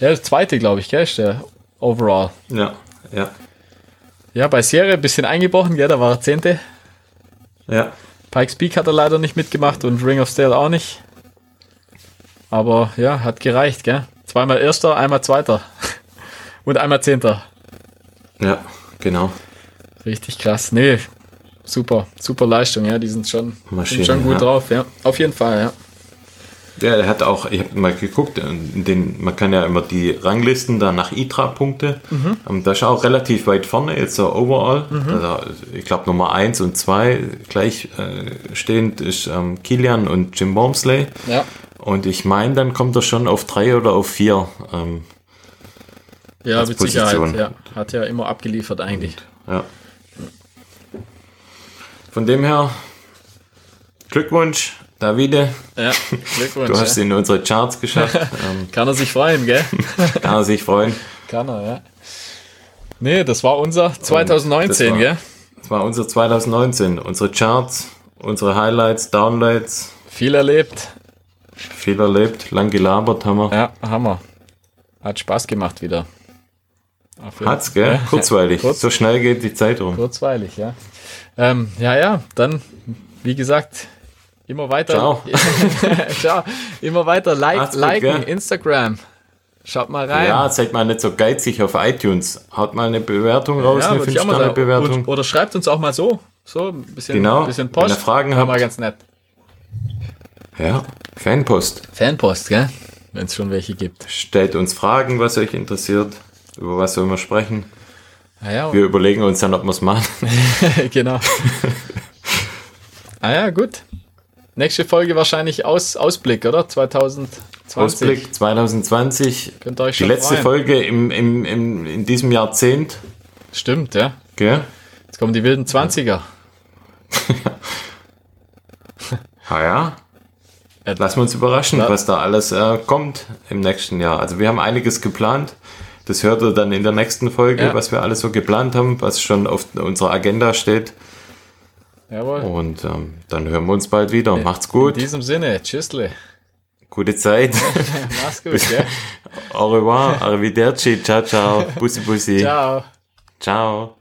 Ja, das zweite, glaube ich, gell, ist der Overall. Ja, ja, Ja, bei Serie ein bisschen eingebrochen, gell, da war er Zehnte. ja. Pikes Peak hat er leider nicht mitgemacht und Ring of Steel auch nicht. Aber ja, hat gereicht, gell? Zweimal Erster, einmal Zweiter. Und einmal Zehnter. Ja, genau. Richtig krass. Nee, super, super Leistung, ja. Die sind schon, Maschine, sind schon gut ja. drauf, ja. Auf jeden Fall, ja. Ja, er hat auch, ich habe mal geguckt, in den, man kann ja immer die Ranglisten da nach ITRA-Punkte. Ähm, Da ist er auch relativ weit vorne, jetzt so overall. Also, ich glaube Nummer 1 und 2 gleich äh, stehend ist ähm, Kilian und Jim Wormsley. Ja, Und ich meine, dann kommt er schon auf 3 oder auf 4. Ähm, ja Als mit Sicherheit. Position. Ja. Hat ja immer abgeliefert eigentlich. ja. Von dem her, Glückwunsch, Davide. Ja, Glückwunsch. Du hast ja. in unsere Charts geschafft. ähm, Kann er sich freuen, gell? kann er sich freuen. Kann er, ja. Nee, das war unser 2019, Das war- gell? Das war unser 2019. Unsere Charts, unsere Highlights, Downlights. Viel erlebt. Viel erlebt, lang gelabert haben wir. Ja, Hammer. Hat Spaß gemacht wieder. Hat's, gell? Ja. Kurzweilig. Kurz- So schnell geht die Zeit rum. Kurzweilig, ja. Ähm, ja, ja, dann, wie gesagt, immer weiter. Ciao. Ciao. Immer weiter like, gut, liken, gell? Instagram. Schaut mal rein. Ja, seid mal nicht so geizig auf iTunes. Haut mal eine Bewertung raus, eine mal sagen. 5-Sterne-Bewertung. Und, oder schreibt uns auch mal so. So, ein bisschen, Genau. bisschen Wenn Post. ihr Fragen habt. mal ganz nett. Ja, Fanpost. Fanpost, gell? Wenn es schon welche gibt. Stellt uns Fragen, was euch interessiert. Über was sollen wir sprechen? Naja, Wir überlegen uns dann, ob wir es machen. genau. ah ja, gut. Nächste Folge wahrscheinlich Aus, Ausblick, oder? 2020. Ausblick 2020. Könnt ihr euch Die schon letzte freuen. Folge im, im, im, in diesem Jahrzehnt. Stimmt, ja. Gell? Jetzt kommen die wilden 20er. Ah ja. Ja. Lassen wir uns überraschen, Ja. was da alles äh, kommt im nächsten Jahr. Also wir haben einiges geplant. Das hört ihr dann in der nächsten Folge, Ja. was wir alles so geplant haben, was schon auf unserer Agenda steht. Jawohl. Und ähm, dann hören wir uns bald wieder. Macht's gut. In diesem Sinne, tschüssle. Gute Zeit. Mach's gut, gell? Au revoir. Arrivederci. Ciao, ciao. Bussi, bussi. Ciao. ciao.